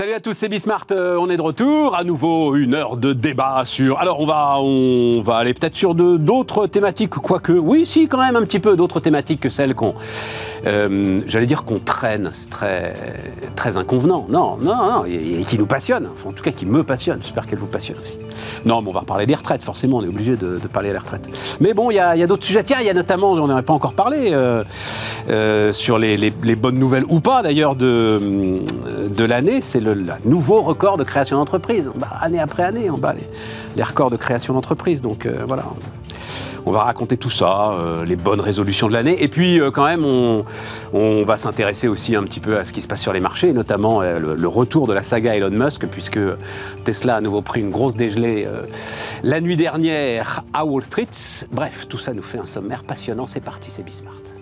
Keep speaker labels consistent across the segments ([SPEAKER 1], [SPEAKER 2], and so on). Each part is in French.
[SPEAKER 1] Salut à tous, c'est Bismart. Euh, on est de retour. À nouveau, une heure de débat sur. Alors, on va, on va aller peut-être sur d'autres thématiques, quoique. Oui, si, quand même, un petit peu d'autres thématiques que celles qu'on. Euh, J'allais dire qu'on traîne. C'est très, très inconvenant. Non, non, non. Et, qui nous passionne. Enfin, en tout cas, qui me passionne. J'espère qu'elle vous passionne aussi. Non, mais on va reparler des retraites, forcément. On est obligé de, de parler des retraites. Mais bon, il y a, d'autres sujets. Tiens, il y a notamment, on n'en pas encore parlé, euh, euh, sur les, bonnes nouvelles ou pas d'ailleurs de, de l'année. C'est le nouveau record de création d'entreprise. Bat année après année, on bat les, les records de création d'entreprise. Donc voilà. On va raconter tout ça, euh, les bonnes résolutions de l'année. Et puis, euh, quand même, on, va s'intéresser aussi un petit peu à ce qui se passe sur les marchés, notamment euh, le, retour de la saga Elon Musk, puisque Tesla a à nouveau pris une grosse dégelée la nuit dernière à Wall Street. Bref, tout ça nous fait un sommaire passionnant. C'est parti, c'est Bismart.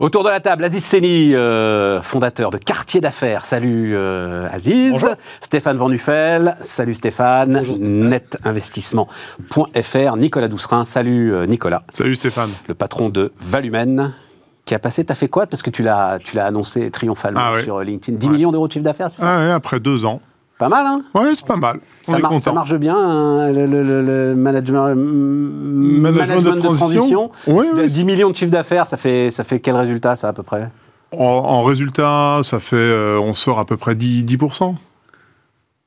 [SPEAKER 1] Autour de la table, Aziz Seni, euh, fondateur de Quartier d'affaires. Salut euh, Aziz.
[SPEAKER 2] Bonjour.
[SPEAKER 1] Stéphane Van Nuffel. Salut Stéphane.
[SPEAKER 2] Bonjour Stéphane.
[SPEAKER 1] Netinvestissement.fr. Nicolas Doucerin. Salut euh, Nicolas.
[SPEAKER 2] Salut Stéphane.
[SPEAKER 1] Le patron de Valumen qui a passé, t'as fait quoi? Parce que tu l'as, tu l'as annoncé triomphalement
[SPEAKER 2] Ah ouais.
[SPEAKER 1] sur LinkedIn. 10
[SPEAKER 2] Ouais.
[SPEAKER 1] millions d'euros de chiffre d'affaires, c'est ça?
[SPEAKER 2] Ah ouais, après deux ans.
[SPEAKER 1] Pas mal, hein
[SPEAKER 2] Ouais, c'est pas mal.
[SPEAKER 1] Ça, mar- marche bien, hein, le, le- le- le management, management, de transition.
[SPEAKER 2] Oui,
[SPEAKER 1] De
[SPEAKER 2] oui.
[SPEAKER 1] 10 millions de chiffre d'affaires, ça fait, ça fait quel résultat, ça, à peu près?
[SPEAKER 2] En, en résultat, ça fait, euh, on sort à peu près 10, 10%.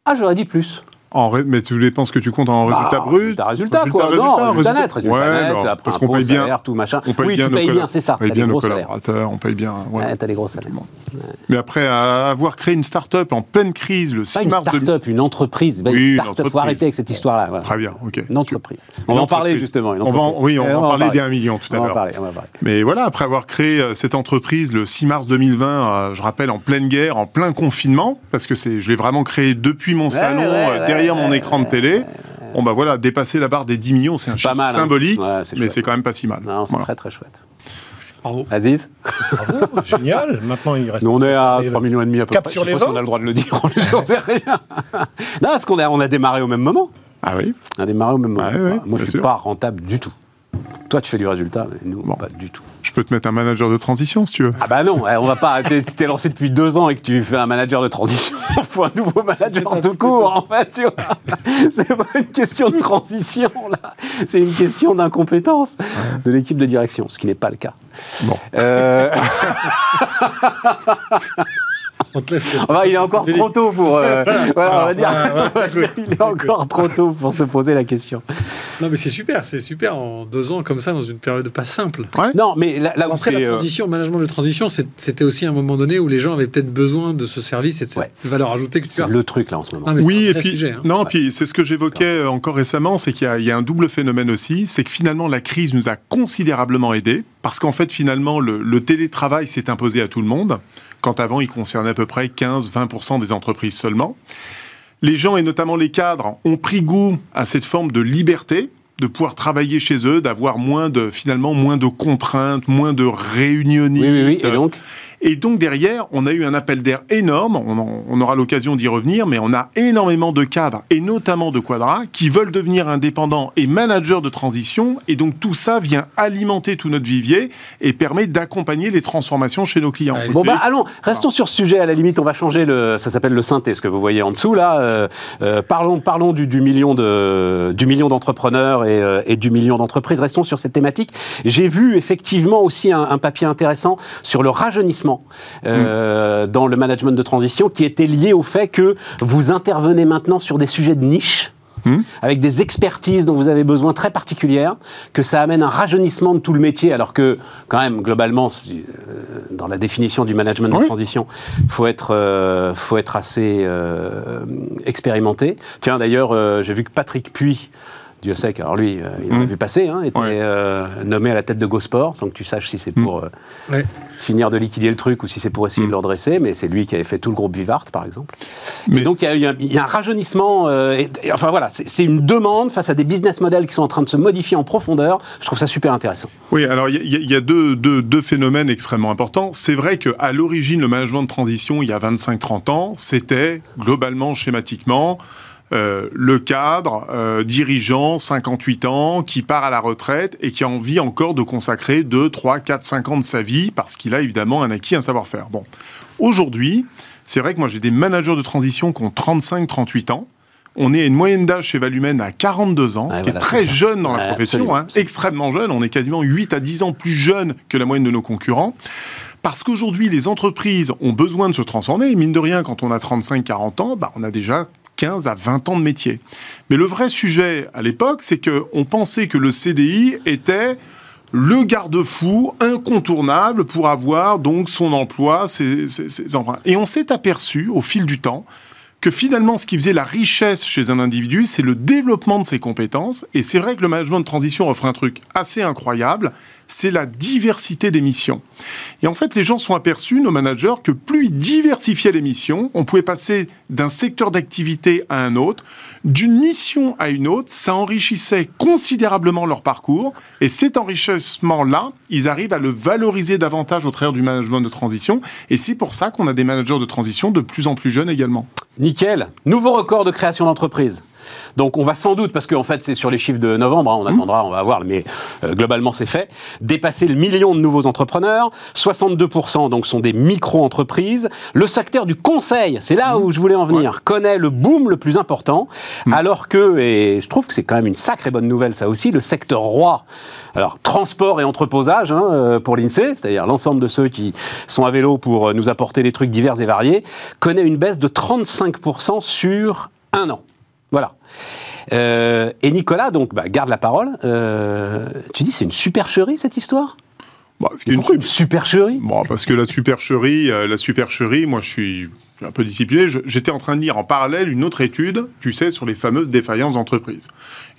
[SPEAKER 1] Ah, j'aurais dit plus.
[SPEAKER 2] En ré- mais tu dépenses que tu comptes en résultat
[SPEAKER 1] Bah,
[SPEAKER 2] brut?
[SPEAKER 1] Résultat, résultat, quoi. non, résultat, net, résultat
[SPEAKER 2] Ouais,
[SPEAKER 1] net, après
[SPEAKER 2] parce qu'on paye bien.
[SPEAKER 1] salaire, tout machin.
[SPEAKER 2] On paye
[SPEAKER 1] oui,
[SPEAKER 2] bien
[SPEAKER 1] tu payes bien, c'est ça.
[SPEAKER 2] On paye bien
[SPEAKER 1] des
[SPEAKER 2] nos collaborateurs, on paye bien. voilà.
[SPEAKER 1] Ouais, t'as des gros salaires.
[SPEAKER 2] Mais après, avoir créé une start-up en pleine crise le 6
[SPEAKER 1] Pas une
[SPEAKER 2] mars 2000
[SPEAKER 1] start-up, une entreprise. Bah,
[SPEAKER 2] Oui,
[SPEAKER 1] une
[SPEAKER 2] une
[SPEAKER 1] start-up, faut arrêter avec cette histoire-là. voilà.
[SPEAKER 2] Très bien, ok.
[SPEAKER 1] Une entreprise. On
[SPEAKER 2] Une
[SPEAKER 1] va en parler justement. une
[SPEAKER 2] On va en- oui, on va en parler des
[SPEAKER 1] parler.
[SPEAKER 2] 1 million tout à
[SPEAKER 1] en
[SPEAKER 2] l'heure.
[SPEAKER 1] on va en parler.
[SPEAKER 2] Mais voilà, après avoir créé euh, cette entreprise le 6 mars 2020, euh, je rappelle, en pleine guerre, en plein confinement, parce que je l'ai vraiment créé depuis mon salon,
[SPEAKER 1] ouais,
[SPEAKER 2] euh,
[SPEAKER 1] ouais,
[SPEAKER 2] derrière mon écran de télé. Bon bah voilà, dépasser la barre des 10 millions, c'est un chiffre
[SPEAKER 1] mal, hein.
[SPEAKER 2] symbolique,
[SPEAKER 1] Ouais,
[SPEAKER 2] mais c'est quand même pas si mal.
[SPEAKER 1] Non, c'est
[SPEAKER 2] Voilà.
[SPEAKER 1] très très chouette.
[SPEAKER 3] Bravo.
[SPEAKER 1] Aziz?
[SPEAKER 3] Bravo, génial. Maintenant, il reste.
[SPEAKER 1] Nous, on est à
[SPEAKER 3] les-
[SPEAKER 1] 3 millions et demi à peu
[SPEAKER 3] Cap
[SPEAKER 1] près.
[SPEAKER 3] sur
[SPEAKER 1] Je sais
[SPEAKER 3] les
[SPEAKER 1] pas si on a le droit de le dire, j'en sais rien. non, parce qu'on a, on a démarré au même moment.
[SPEAKER 2] Ah oui
[SPEAKER 1] On a démarré au même moment.
[SPEAKER 2] Ouais,
[SPEAKER 1] Moi, je
[SPEAKER 2] bien
[SPEAKER 1] suis
[SPEAKER 2] sûr.
[SPEAKER 1] pas rentable du tout. Toi, tu fais du résultat, mais nous,
[SPEAKER 2] Bon.
[SPEAKER 1] pas du tout.
[SPEAKER 2] Je peux te mettre un manager de transition si tu veux.
[SPEAKER 1] Ah bah non, ouais, on va pas. Si t'es lancé depuis deux ans et que tu fais un manager de transition, il faut un nouveau manager tout court, en fait, tu vois. C'est pas une question de transition, là. C'est une question d'incompétence de l'équipe de direction, ce qui n'est pas le cas.
[SPEAKER 2] Bon.
[SPEAKER 1] Euh,
[SPEAKER 3] On te laisse.
[SPEAKER 1] enfin, il est encore trop tôt pour. euh, voilà, on va dire.
[SPEAKER 3] ouais, ouais,
[SPEAKER 1] il est encore trop tôt pour se poser la question.
[SPEAKER 3] Non, mais c'est super, c'est super en deux ans comme ça, dans une période pas simple.
[SPEAKER 1] Non, mais là, là où
[SPEAKER 3] Après, la
[SPEAKER 1] euh,
[SPEAKER 3] transition, le management de transition, c'était aussi un moment donné où les gens avaient peut-être besoin de ce service et de cette
[SPEAKER 1] Ouais.
[SPEAKER 3] valeur ajoutée que tu
[SPEAKER 1] c'est
[SPEAKER 3] as.
[SPEAKER 1] le truc, là, en ce moment.
[SPEAKER 3] Non,
[SPEAKER 2] Oui, et puis,
[SPEAKER 3] sujet, hein.
[SPEAKER 2] non, puis c'est ce que j'évoquais euh, encore récemment, c'est qu'il y, a- il y a un double phénomène aussi, c'est que finalement la crise nous a considérablement aidés, parce qu'en fait finalement le, le télétravail s'est imposé à tout le monde, quand avant il concernait à peu près 15-20% des entreprises seulement. Les gens, et notamment les cadres, ont pris goût à cette forme de liberté, de pouvoir travailler chez eux, d'avoir moins de, finalement, moins de contraintes, moins de réunionites.
[SPEAKER 1] Oui, oui, oui. Et donc?
[SPEAKER 2] Et donc derrière, on a eu un appel d'air énorme, on, en- on aura l'occasion d'y revenir, mais on a énormément de cadres, et notamment de quadras, qui veulent devenir indépendants et managers de transition, et donc tout ça vient alimenter tout notre vivier et permet d'accompagner les transformations chez nos clients.
[SPEAKER 1] Bon bah allons, restons sur ce sujet. À la limite, on va changer le. Ça s'appelle le synthé, ce que vous voyez en dessous là. Euh, euh, parlons, parlons du, du million de, du million d'entrepreneurs et, euh, et du million d'entreprises. Restons sur cette thématique. J'ai vu effectivement aussi un, un papier intéressant sur le rajeunissement euh, dans le management de transition, qui était lié au fait que vous intervenez maintenant sur des sujets de niche
[SPEAKER 2] Hmm.
[SPEAKER 1] avec des expertises dont vous avez besoin très particulières, que ça amène un rajeunissement de tout le métier, alors que quand même globalement, euh, dans la définition du management de transition, faut être, euh, faut être assez euh, expérimenté. Tiens d'ailleurs, euh, j'ai vu que Patrick Puy Dieu sait que, alors lui, euh, il en a
[SPEAKER 2] Mm.
[SPEAKER 1] vu passer, hein, était
[SPEAKER 2] Ouais.
[SPEAKER 1] euh, nommé à la tête de GoSport, sans que tu saches si c'est pour euh,
[SPEAKER 3] Ouais.
[SPEAKER 1] finir de liquider le truc ou si c'est pour essayer de le redresser, mais c'est lui qui avait fait tout le groupe Vivart, par exemple.
[SPEAKER 2] Mais-
[SPEAKER 1] Et donc il y y a- un rajeunissement, euh, et- et enfin voilà, c'est une demande face à des business models qui sont en train de se modifier en profondeur. Je trouve ça super intéressant.
[SPEAKER 2] Oui, alors y il y a deux, deux- deux phénomènes extrêmement importants. C'est vrai qu'à l'origine, le management de transition, il y a 25-30 ans, c'était globalement, schématiquement, euh, le cadre, euh, dirigeant, 58 ans, qui part à la retraite et qui a envie encore de consacrer 2, 3, 4, 5 ans de sa vie parce qu'il a évidemment un acquis, un savoir-faire. Bon, aujourd'hui, c'est vrai que moi j'ai des managers de transition qui ont 35, 38 ans. On est à une moyenne d'âge chez Valumen à 42 ans, ce qui
[SPEAKER 1] voilà,
[SPEAKER 2] est très jeune dans la profession, hein, extrêmement jeune. On est quasiment 8 à 10 ans plus jeune que la moyenne de nos concurrents. Parce qu'aujourd'hui, les entreprises ont besoin de se transformer. Et mine de rien, quand on a 35-40 ans, bah, on a déjà 15 à 20 ans de métier. Mais le vrai sujet à l'époque, c'est qu'on pensait que le CDI était le garde-fou incontournable pour avoir donc son emploi, ses, ses- ses emprunts. Et on s'est aperçu au fil du temps que finalement, ce qui faisait la richesse chez un individu, c'est le développement de ses compétences. Et c'est vrai que le management de transition offre un truc assez incroyable, c'est la diversité des missions. Et en fait, les gens sont aperçus, nos managers, que plus ils diversifiaient les missions, on pouvait passer d'un secteur d'activité à un autre, d'une mission à une autre, ça enrichissait considérablement leur parcours. Et cet enrichissement-là, ils arrivent à le valoriser davantage au travers du management de transition. Et c'est pour ça qu'on a des managers de transition de plus en plus jeunes également.
[SPEAKER 1] Nickel. Nouveau record de création d'entreprise. Donc on va sans doute, parce qu'en fait c'est sur les chiffres de novembre, hein, on attendra, on va voir, mais euh, globalement c'est fait, dépasser le million de nouveaux entrepreneurs, 62% donc sont des micro-entreprises. Le secteur du conseil, c'est là où je voulais en venir, connaît le boom le plus important, alors que, et je trouve que c'est quand même une sacrée bonne nouvelle ça aussi, le secteur roi, alors transport et entreposage hein, euh, pour l'INSEE, c'est-à-dire l'ensemble de ceux qui sont à vélo pour euh, nous apporter des trucs divers et variés, connaît une baisse de 35% sur un an. Voilà. Euh, et Nicolas, donc, bah, garde la parole. Euh, tu dis, c'est une supercherie cette histoire?
[SPEAKER 2] Une
[SPEAKER 1] Pourquoi une
[SPEAKER 2] super-
[SPEAKER 1] supercherie?
[SPEAKER 2] Bon, parce que la supercherie, euh, la supercherie, moi je suis un peu discipliné. Je- J'étais en train de lire en parallèle une autre étude, tu sais, sur les fameuses défaillances d'entreprise.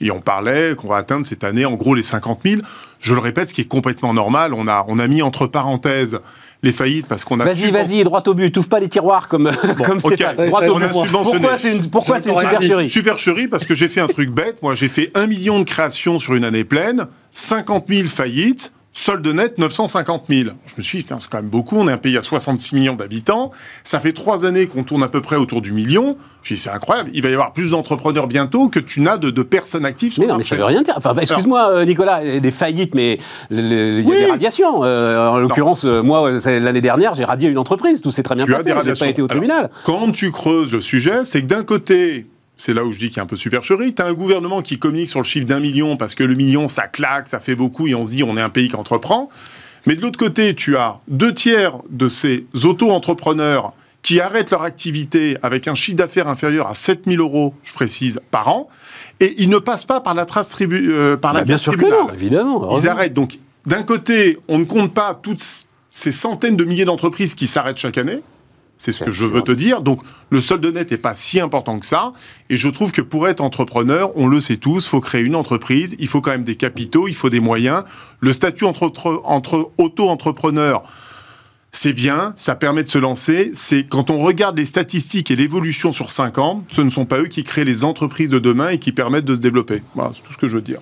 [SPEAKER 2] Et on parlait qu'on va atteindre cette année en gros les 50 000. Je le répète, ce qui est complètement normal. On a, on a mis entre parenthèses les faillites parce qu'on a
[SPEAKER 1] Vas-y, vas-y, droit au but, t'ouvre pas les tiroirs comme, comme
[SPEAKER 2] ok.
[SPEAKER 1] Stéphane. Droit au
[SPEAKER 2] On a
[SPEAKER 1] but. Pourquoi c'est une, pourquoi c'est une supercherie?
[SPEAKER 2] Supercherie parce que j'ai fait un truc bête. Moi, j'ai fait 1 million de créations sur une année pleine, 50 000 faillites, solde net 950 000. Je me suis dit, putain, c'est quand même beaucoup. On est un pays à 66 millions d'habitants. Ça fait trois années qu'on tourne à peu près autour du million. Je me suis dit, c'est incroyable. Il va y avoir plus d'entrepreneurs bientôt que tu n'as de, de personnes actives sur
[SPEAKER 1] Mais
[SPEAKER 2] le
[SPEAKER 1] non, mais ça veut rien dire. Enfin, bah, excuse-moi, euh, Nicolas, des faillites, mais il y a
[SPEAKER 2] Oui.
[SPEAKER 1] des radiations. Euh, en l'occurrence, euh, moi, l'année dernière, j'ai radié une entreprise. Tout s'est très bien
[SPEAKER 2] Tu as
[SPEAKER 1] passé.
[SPEAKER 2] des
[SPEAKER 1] J'ai
[SPEAKER 2] radiations.
[SPEAKER 1] pas été au
[SPEAKER 2] Alors,
[SPEAKER 1] tribunal.
[SPEAKER 2] Quand tu creuses le sujet, c'est que d'un côté, c'est là où je dis qu'il y a un peu supercherie, tu as un gouvernement qui communique sur le chiffre d'un million parce que le million, ça claque, ça fait beaucoup et on se dit on est un pays qui entreprend. Mais de l'autre côté, tu as deux tiers de ces auto-entrepreneurs qui arrêtent leur activité avec un chiffre d'affaires inférieur à 7000 euros, je précise, par an, et ils ne passent pas par la trace tribu, euh, par la
[SPEAKER 1] Bah, bien sûr que non, évidemment.
[SPEAKER 2] Ils arrêtent. Donc, d'un côté, on ne compte pas toutes ces centaines de milliers d'entreprises qui s'arrêtent chaque année. C'est ce que je veux te dire. Donc, le solde net n'est pas si important que ça. Et je trouve que pour être entrepreneur, on le sait tous, il faut créer une entreprise, il faut quand même des capitaux, il faut des moyens. Le statut entre, entre, entre auto-entrepreneur, c'est bien, ça permet de se lancer. C'est quand on regarde les statistiques et l'évolution sur 5 ans, ce ne sont pas eux qui créent les entreprises de demain et qui permettent de se développer. Voilà, c'est tout ce que je veux dire.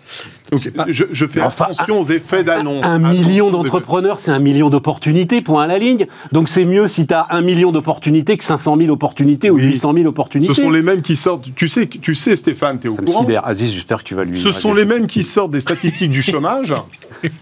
[SPEAKER 2] Donc, je, je fais
[SPEAKER 1] Enfin,
[SPEAKER 2] attention aux effets d'annonce.
[SPEAKER 1] Un million d'entrepreneurs, c'est un million d'opportunités, point à la ligne. Donc c'est mieux si tu as un million d'opportunités que 500 000 opportunités ou
[SPEAKER 2] Oui.
[SPEAKER 1] 800 000 opportunités.
[SPEAKER 2] Ce sont les mêmes qui sortent. Tu sais, tu sais Stéphane, tu es au
[SPEAKER 1] Ça me
[SPEAKER 2] courant
[SPEAKER 1] sidère. Aziz, j'espère que tu vas lui.
[SPEAKER 2] Ce sont les mêmes qui sortent des statistiques du chômage,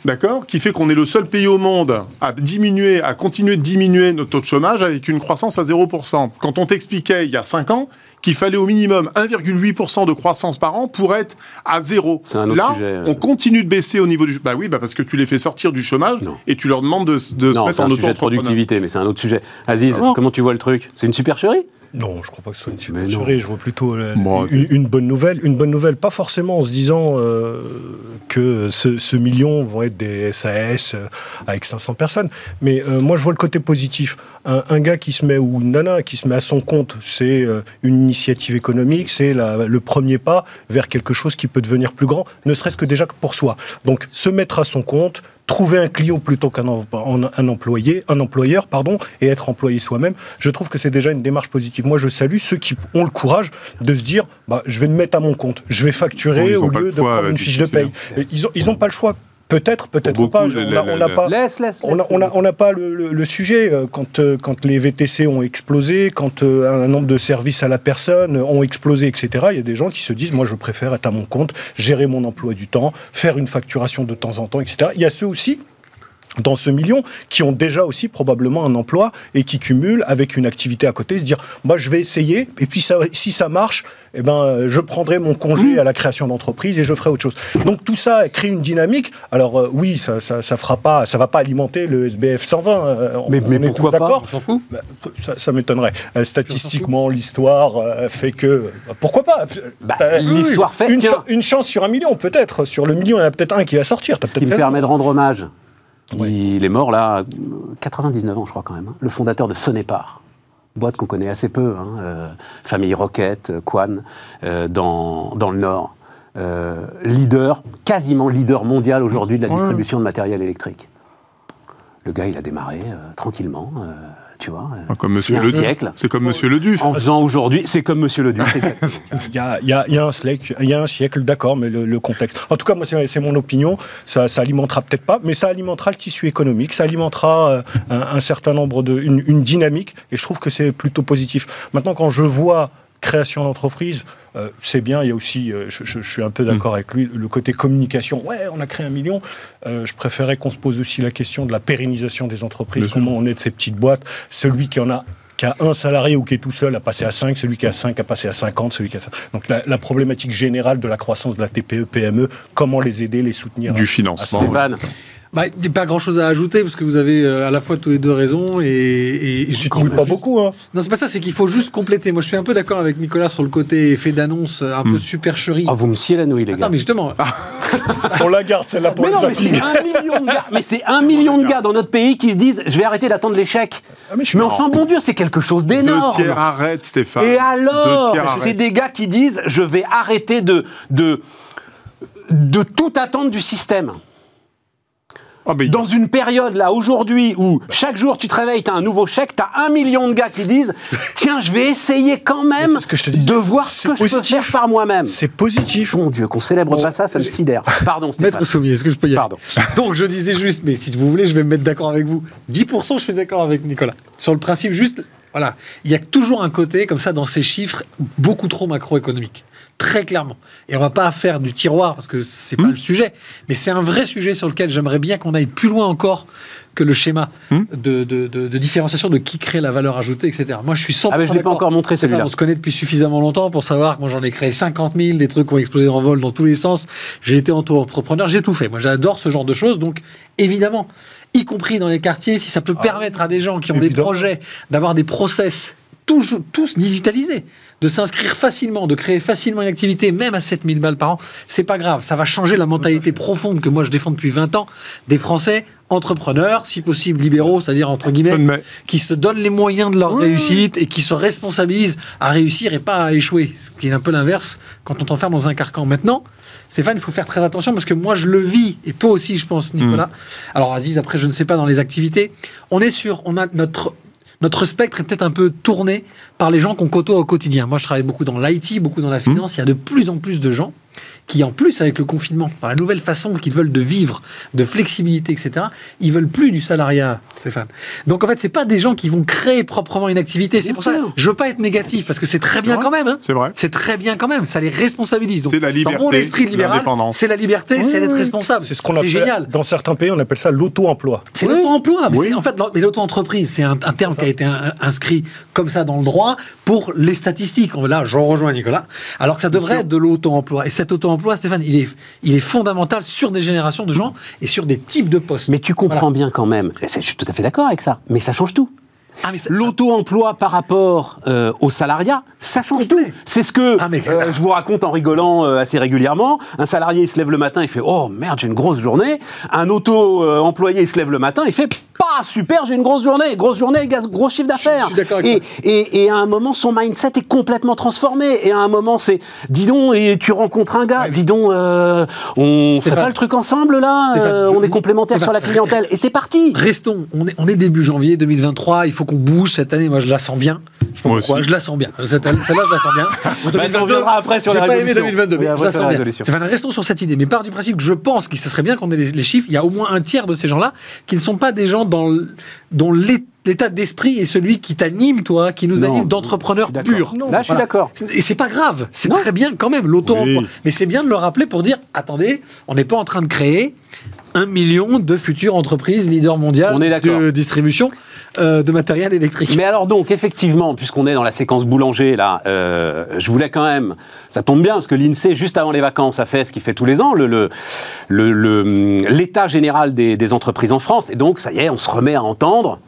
[SPEAKER 2] d'accord, qui fait qu'on est le seul pays au monde à diminuer, à continuer de diminuer notre taux de chômage avec une croissance à 0%. Quand on t'expliquait il y a 5 ans qu'il fallait au minimum 1,8% de croissance par an pour être à zéro.
[SPEAKER 1] C'est un autre
[SPEAKER 2] Là,
[SPEAKER 1] sujet, euh.
[SPEAKER 2] on continue de baisser au niveau du... Bah oui, bah parce que tu les fais sortir du chômage
[SPEAKER 1] Non.
[SPEAKER 2] et tu leur demandes de, de se
[SPEAKER 1] Non,
[SPEAKER 2] mettre
[SPEAKER 1] c'est
[SPEAKER 2] en
[SPEAKER 1] un sujet de productivité, mais c'est un autre sujet. Aziz, comment tu vois le truc? C'est une supercherie?
[SPEAKER 4] Non, je crois pas que ce soit une supercherie. Je vois plutôt euh,
[SPEAKER 2] Bon,
[SPEAKER 4] une, une bonne nouvelle. Une bonne nouvelle, pas forcément en se disant euh, que ce, ce million vont être des SAS euh, avec 500 personnes. Mais euh, moi, je vois le côté positif. Un, un gars qui se met, ou une nana qui se met à son compte, c'est euh, une initiative économique, c'est le premier pas vers quelque chose qui peut devenir plus grand, ne serait-ce que déjà que pour soi. Donc, se mettre à son compte, trouver un client plutôt qu'un un employé, un employeur, pardon, et être employé soi-même, je trouve que c'est déjà une démarche positive. Moi, je salue ceux qui ont le courage de se dire, bah, je vais me mettre à mon compte, je vais facturer au lieu de prendre une fiche de paye. Ils ont, ils ont pas le choix. Peut-être, peut-être pas. On
[SPEAKER 2] le-
[SPEAKER 4] n'a on pas.
[SPEAKER 1] Laisse, laisse,
[SPEAKER 4] On n'a
[SPEAKER 1] laisse.
[SPEAKER 4] on a, on a pas le, le- le sujet euh, quand, euh, quand les VTC ont explosé, quand euh, un nombre de services à la personne ont explosé, etc. Il y a des gens qui se disent, moi je préfère être à mon compte, gérer mon emploi du temps, faire une facturation de temps en temps, etc. Il y a ceux aussi dans ce million qui ont déjà aussi probablement un emploi et qui cumulent avec une activité à côté, se dire moi je vais essayer et puis ça, si ça marche, eh ben je prendrai mon congé à la création d'entreprise et je ferai autre chose. Donc tout ça crée une dynamique. Alors euh, oui, ça, ça, ça fera pas, ça va pas alimenter le SBF 120. euh, on-
[SPEAKER 1] Mais- mais
[SPEAKER 4] on est
[SPEAKER 1] pourquoi
[SPEAKER 4] tous
[SPEAKER 1] pas?
[SPEAKER 3] On s'en fout
[SPEAKER 4] Bah, ça, ça m'étonnerait. Euh, statistiquement, l'histoire euh, fait que bah, pourquoi pas?
[SPEAKER 1] Bah, l'histoire fait-
[SPEAKER 4] une, une chance sur un million peut-être. Sur le million, il y en a peut-être un qui va sortir.
[SPEAKER 1] Ce qui me permet de rendre hommage.
[SPEAKER 4] Ouais.
[SPEAKER 1] Il est mort là, euh, 99 ans je crois quand même. hein. Le fondateur de Sonépar, boîte qu'on connaît assez peu, hein, euh, famille Roquette, euh, Quan, euh, dans, dans le Nord. Euh, leader, quasiment leader mondial aujourd'hui de la distribution de matériel électrique. Le gars, il a démarré tranquillement, tu vois. euh,
[SPEAKER 2] Ah, Comme
[SPEAKER 1] il y
[SPEAKER 2] Monsieur
[SPEAKER 1] a un
[SPEAKER 2] Le Duf.
[SPEAKER 1] siècle.
[SPEAKER 2] C'est comme Monsieur Le Duf.
[SPEAKER 1] En faisant aujourd'hui, c'est comme Monsieur Le exactement.
[SPEAKER 4] Il y a, il y a- il y a un siècle, il y a un siècle, d'accord, mais le, le contexte. En tout cas, moi, c'est mon opinion. Ça, ça alimentera peut-être pas, mais ça alimentera le tissu économique, ça alimentera euh, un, un certain nombre de, une, une dynamique, et je trouve que c'est plutôt positif. Maintenant, quand je vois création d'entreprise, euh, c'est bien. Il y a aussi, euh, je, je- je suis un peu d'accord avec lui, le côté communication. Ouais, on a créé un million. Euh, je préférais qu'on se pose aussi la question de la pérennisation des entreprises.
[SPEAKER 2] Bien sûr.
[SPEAKER 4] Comment on est de ces petites boîtes Celui qui en a qui a un salarié ou qui est tout seul a passé à 5, celui qui a 5 a passé à 50, celui qui a ça. Donc la, la problématique générale de la croissance de la TPE, PME, comment les aider, les soutenir
[SPEAKER 2] Du
[SPEAKER 4] à-
[SPEAKER 2] financement.
[SPEAKER 4] à-
[SPEAKER 3] Bah, il n'y a pas grand chose à ajouter parce que vous avez euh, à la fois tous les deux raison et. et,
[SPEAKER 4] mouilles
[SPEAKER 3] faut
[SPEAKER 4] pas
[SPEAKER 3] juste-
[SPEAKER 4] beaucoup, hein
[SPEAKER 3] Non, c'est pas ça, c'est qu'il faut juste compléter. Moi, je suis un peu d'accord avec Nicolas sur le côté effet d'annonce euh, un peu supercherie.
[SPEAKER 1] oh, vous me sciez la nouille, les gars.
[SPEAKER 3] Attends, mais justement,
[SPEAKER 4] On la garde, celle-là, pour
[SPEAKER 1] Mais
[SPEAKER 4] les
[SPEAKER 1] non, mais c'est un million de gars. Mais c'est un million de gars dans notre pays qui se disent je vais arrêter d'attendre l'échec.
[SPEAKER 4] Ah, mais je
[SPEAKER 1] enfin bon Dieu, c'est quelque chose
[SPEAKER 2] Deux
[SPEAKER 1] d'énorme.
[SPEAKER 2] tiers arrêtent, Stéphane.
[SPEAKER 1] Et
[SPEAKER 2] Deux
[SPEAKER 1] alors, c'est des gars qui disent je vais arrêter de de de tout attendre du système.
[SPEAKER 2] Ah,
[SPEAKER 1] Dans une période là aujourd'hui où chaque jour tu te réveilles, t'as un nouveau chèque, t'as un million de gars qui disent tiens je vais essayer quand même
[SPEAKER 4] ce que je te dis.
[SPEAKER 1] de voir ce que je peux faire par moi-même.
[SPEAKER 4] C'est positif.
[SPEAKER 1] Bon Dieu, qu'on célèbre pas ça, ça me sidère. Pardon, Stéphane.
[SPEAKER 3] Maître Sommier, est-ce que je peux y aller
[SPEAKER 1] Pardon.
[SPEAKER 3] Donc, je disais juste, mais si vous voulez, je vais me mettre d'accord avec vous. 10%, je suis d'accord avec Nicolas. Sur le principe, juste, voilà, il y a toujours un côté, comme ça, dans ces chiffres, beaucoup trop macroéconomique. Très clairement. Et on va pas faire du tiroir, parce que c'est
[SPEAKER 1] Hmm.
[SPEAKER 3] pas le sujet, mais c'est un vrai sujet sur lequel j'aimerais bien qu'on aille plus loin encore que le schéma
[SPEAKER 1] Hmm.
[SPEAKER 3] de, de- de- de différenciation de qui crée la valeur ajoutée, etc. Moi, je suis 100%
[SPEAKER 1] Ah, mais je l'ai pas encore montré, celui-là.
[SPEAKER 3] On se connaît depuis suffisamment longtemps pour savoir que moi j'en ai créé 50 000, des trucs qui ont explosé en vol dans tous les sens. J'ai été auto-entrepreneur, j'ai tout fait. Moi j'adore ce genre de choses, donc évidemment, y compris dans les quartiers, si ça peut permettre à des gens qui ont des projets d'avoir des process tous, tous digitalisés, de s'inscrire facilement, de créer facilement une activité, même à 7000 balles par an, c'est pas grave. Ça va changer la mentalité profonde que moi je défends depuis 20 ans des Français entrepreneurs, si possible libéraux, c'est-à-dire entre guillemets,
[SPEAKER 2] Mais-
[SPEAKER 3] qui se donnent les moyens de leur réussite et qui se responsabilisent à réussir et pas à échouer. Ce qui est un peu l'inverse quand on t'enferme dans un carcan. Maintenant, Stéphane, il faut faire très attention parce que moi je le vis et toi aussi, je pense, Nicolas. Alors, Aziz, après, je ne sais pas dans les activités. On est sûr, on a notre. Notre spectre est peut-être un peu tourné par les gens qu'on côtoie au quotidien. Moi, je travaille beaucoup dans l'IT, beaucoup dans la finance. Il y a de plus en plus de gens qui, en plus, avec le confinement, dans la nouvelle façon qu'ils veulent de vivre, de flexibilité, etc., ils veulent plus du salariat, Stéphane. Donc, en fait, c'est pas des gens qui vont créer proprement une activité. C'est pour ça, je veux pas être négatif parce que c'est très bien
[SPEAKER 2] vrai.
[SPEAKER 3] quand même. hein.
[SPEAKER 2] C'est vrai.
[SPEAKER 3] C'est très bien quand même. Ça les responsabilise.
[SPEAKER 2] C'est la
[SPEAKER 3] Dans mon
[SPEAKER 2] liberté,
[SPEAKER 3] esprit libéral, c'est la liberté, c'est d'être responsable.
[SPEAKER 4] C'est ce qu'on
[SPEAKER 3] C'est
[SPEAKER 4] appelle,
[SPEAKER 3] génial.
[SPEAKER 4] dans certains pays, on appelle ça l'auto-emploi.
[SPEAKER 3] C'est l'auto-emploi. Mais
[SPEAKER 2] Oui.
[SPEAKER 3] En fait, mais l'auto-entreprise, c'est un, un terme qui a été un- inscrit comme ça dans le droit pour les statistiques. Là, je rejoins Nicolas. Alors que ça devrait être de l'auto-emploi. Et cet Stéphane, il est, il est fondamental sur des générations de gens et sur des types de postes.
[SPEAKER 1] Mais tu comprends
[SPEAKER 3] Voilà.
[SPEAKER 1] bien quand même, je suis tout à fait d'accord avec ça, mais ça change tout.
[SPEAKER 3] Ah, ça-
[SPEAKER 1] L'auto-emploi par rapport euh, au salariat, ça change
[SPEAKER 3] Complet.
[SPEAKER 1] tout. C'est ce que
[SPEAKER 3] Ah, mais-
[SPEAKER 1] euh, je vous raconte en rigolant euh, assez régulièrement. Un salarié, il se lève le matin, il fait Oh merde, j'ai une grosse journée. Un auto-employé, il se lève le matin, il fait Pas super, j'ai une grosse journée. Grosse journée, gros chiffre d'affaires. Et, et, et à un moment, son mindset est complètement transformé. Et à un moment, c'est Dis donc, et tu rencontres un gars, dis donc, euh, on fait pas le truc ensemble là Euh, On est complémentaires sur la clientèle. Et c'est parti
[SPEAKER 3] Restons, on est, on est début janvier 2023, il faut qu'on bouge cette année, moi je la sens bien. Je
[SPEAKER 2] Moi
[SPEAKER 3] pourquoi,
[SPEAKER 2] aussi.
[SPEAKER 3] je la sens bien. Cette- Celle-là, je la sens bien.
[SPEAKER 1] Bah, on reviendra après sur les
[SPEAKER 3] pas aimé
[SPEAKER 1] résolutions.
[SPEAKER 3] 2022, mais
[SPEAKER 1] Oui,
[SPEAKER 3] je la sens bien. restons sur cette idée. Mais part du principe que je pense que ce serait bien qu'on ait les, les chiffres. Il y a au moins un tiers de ces gens-là qui ne sont pas des gens dans dont l'é- l'état d'esprit est celui qui t'anime, toi, qui nous
[SPEAKER 1] Non,
[SPEAKER 3] anime d'entrepreneurs purs.
[SPEAKER 1] Là, je suis d'accord.
[SPEAKER 3] Et c'est pas grave, c'est très bien quand même, l'auto-emploi.
[SPEAKER 2] Oui.
[SPEAKER 3] Mais c'est bien de le rappeler pour dire attendez, on n'est pas en train de créer un million de futures entreprises leaders mondiales de distribution euh, de matériel électrique.
[SPEAKER 1] Mais alors donc, effectivement, puisqu'on est dans la séquence boulanger, là, euh, je voulais quand même, ça tombe bien, parce que l'INSEE, juste avant les vacances, a fait ce qu'il fait tous les ans, le, le- le- le- l'état général des, des entreprises en France. Et donc, ça y est, on se remet à entendre.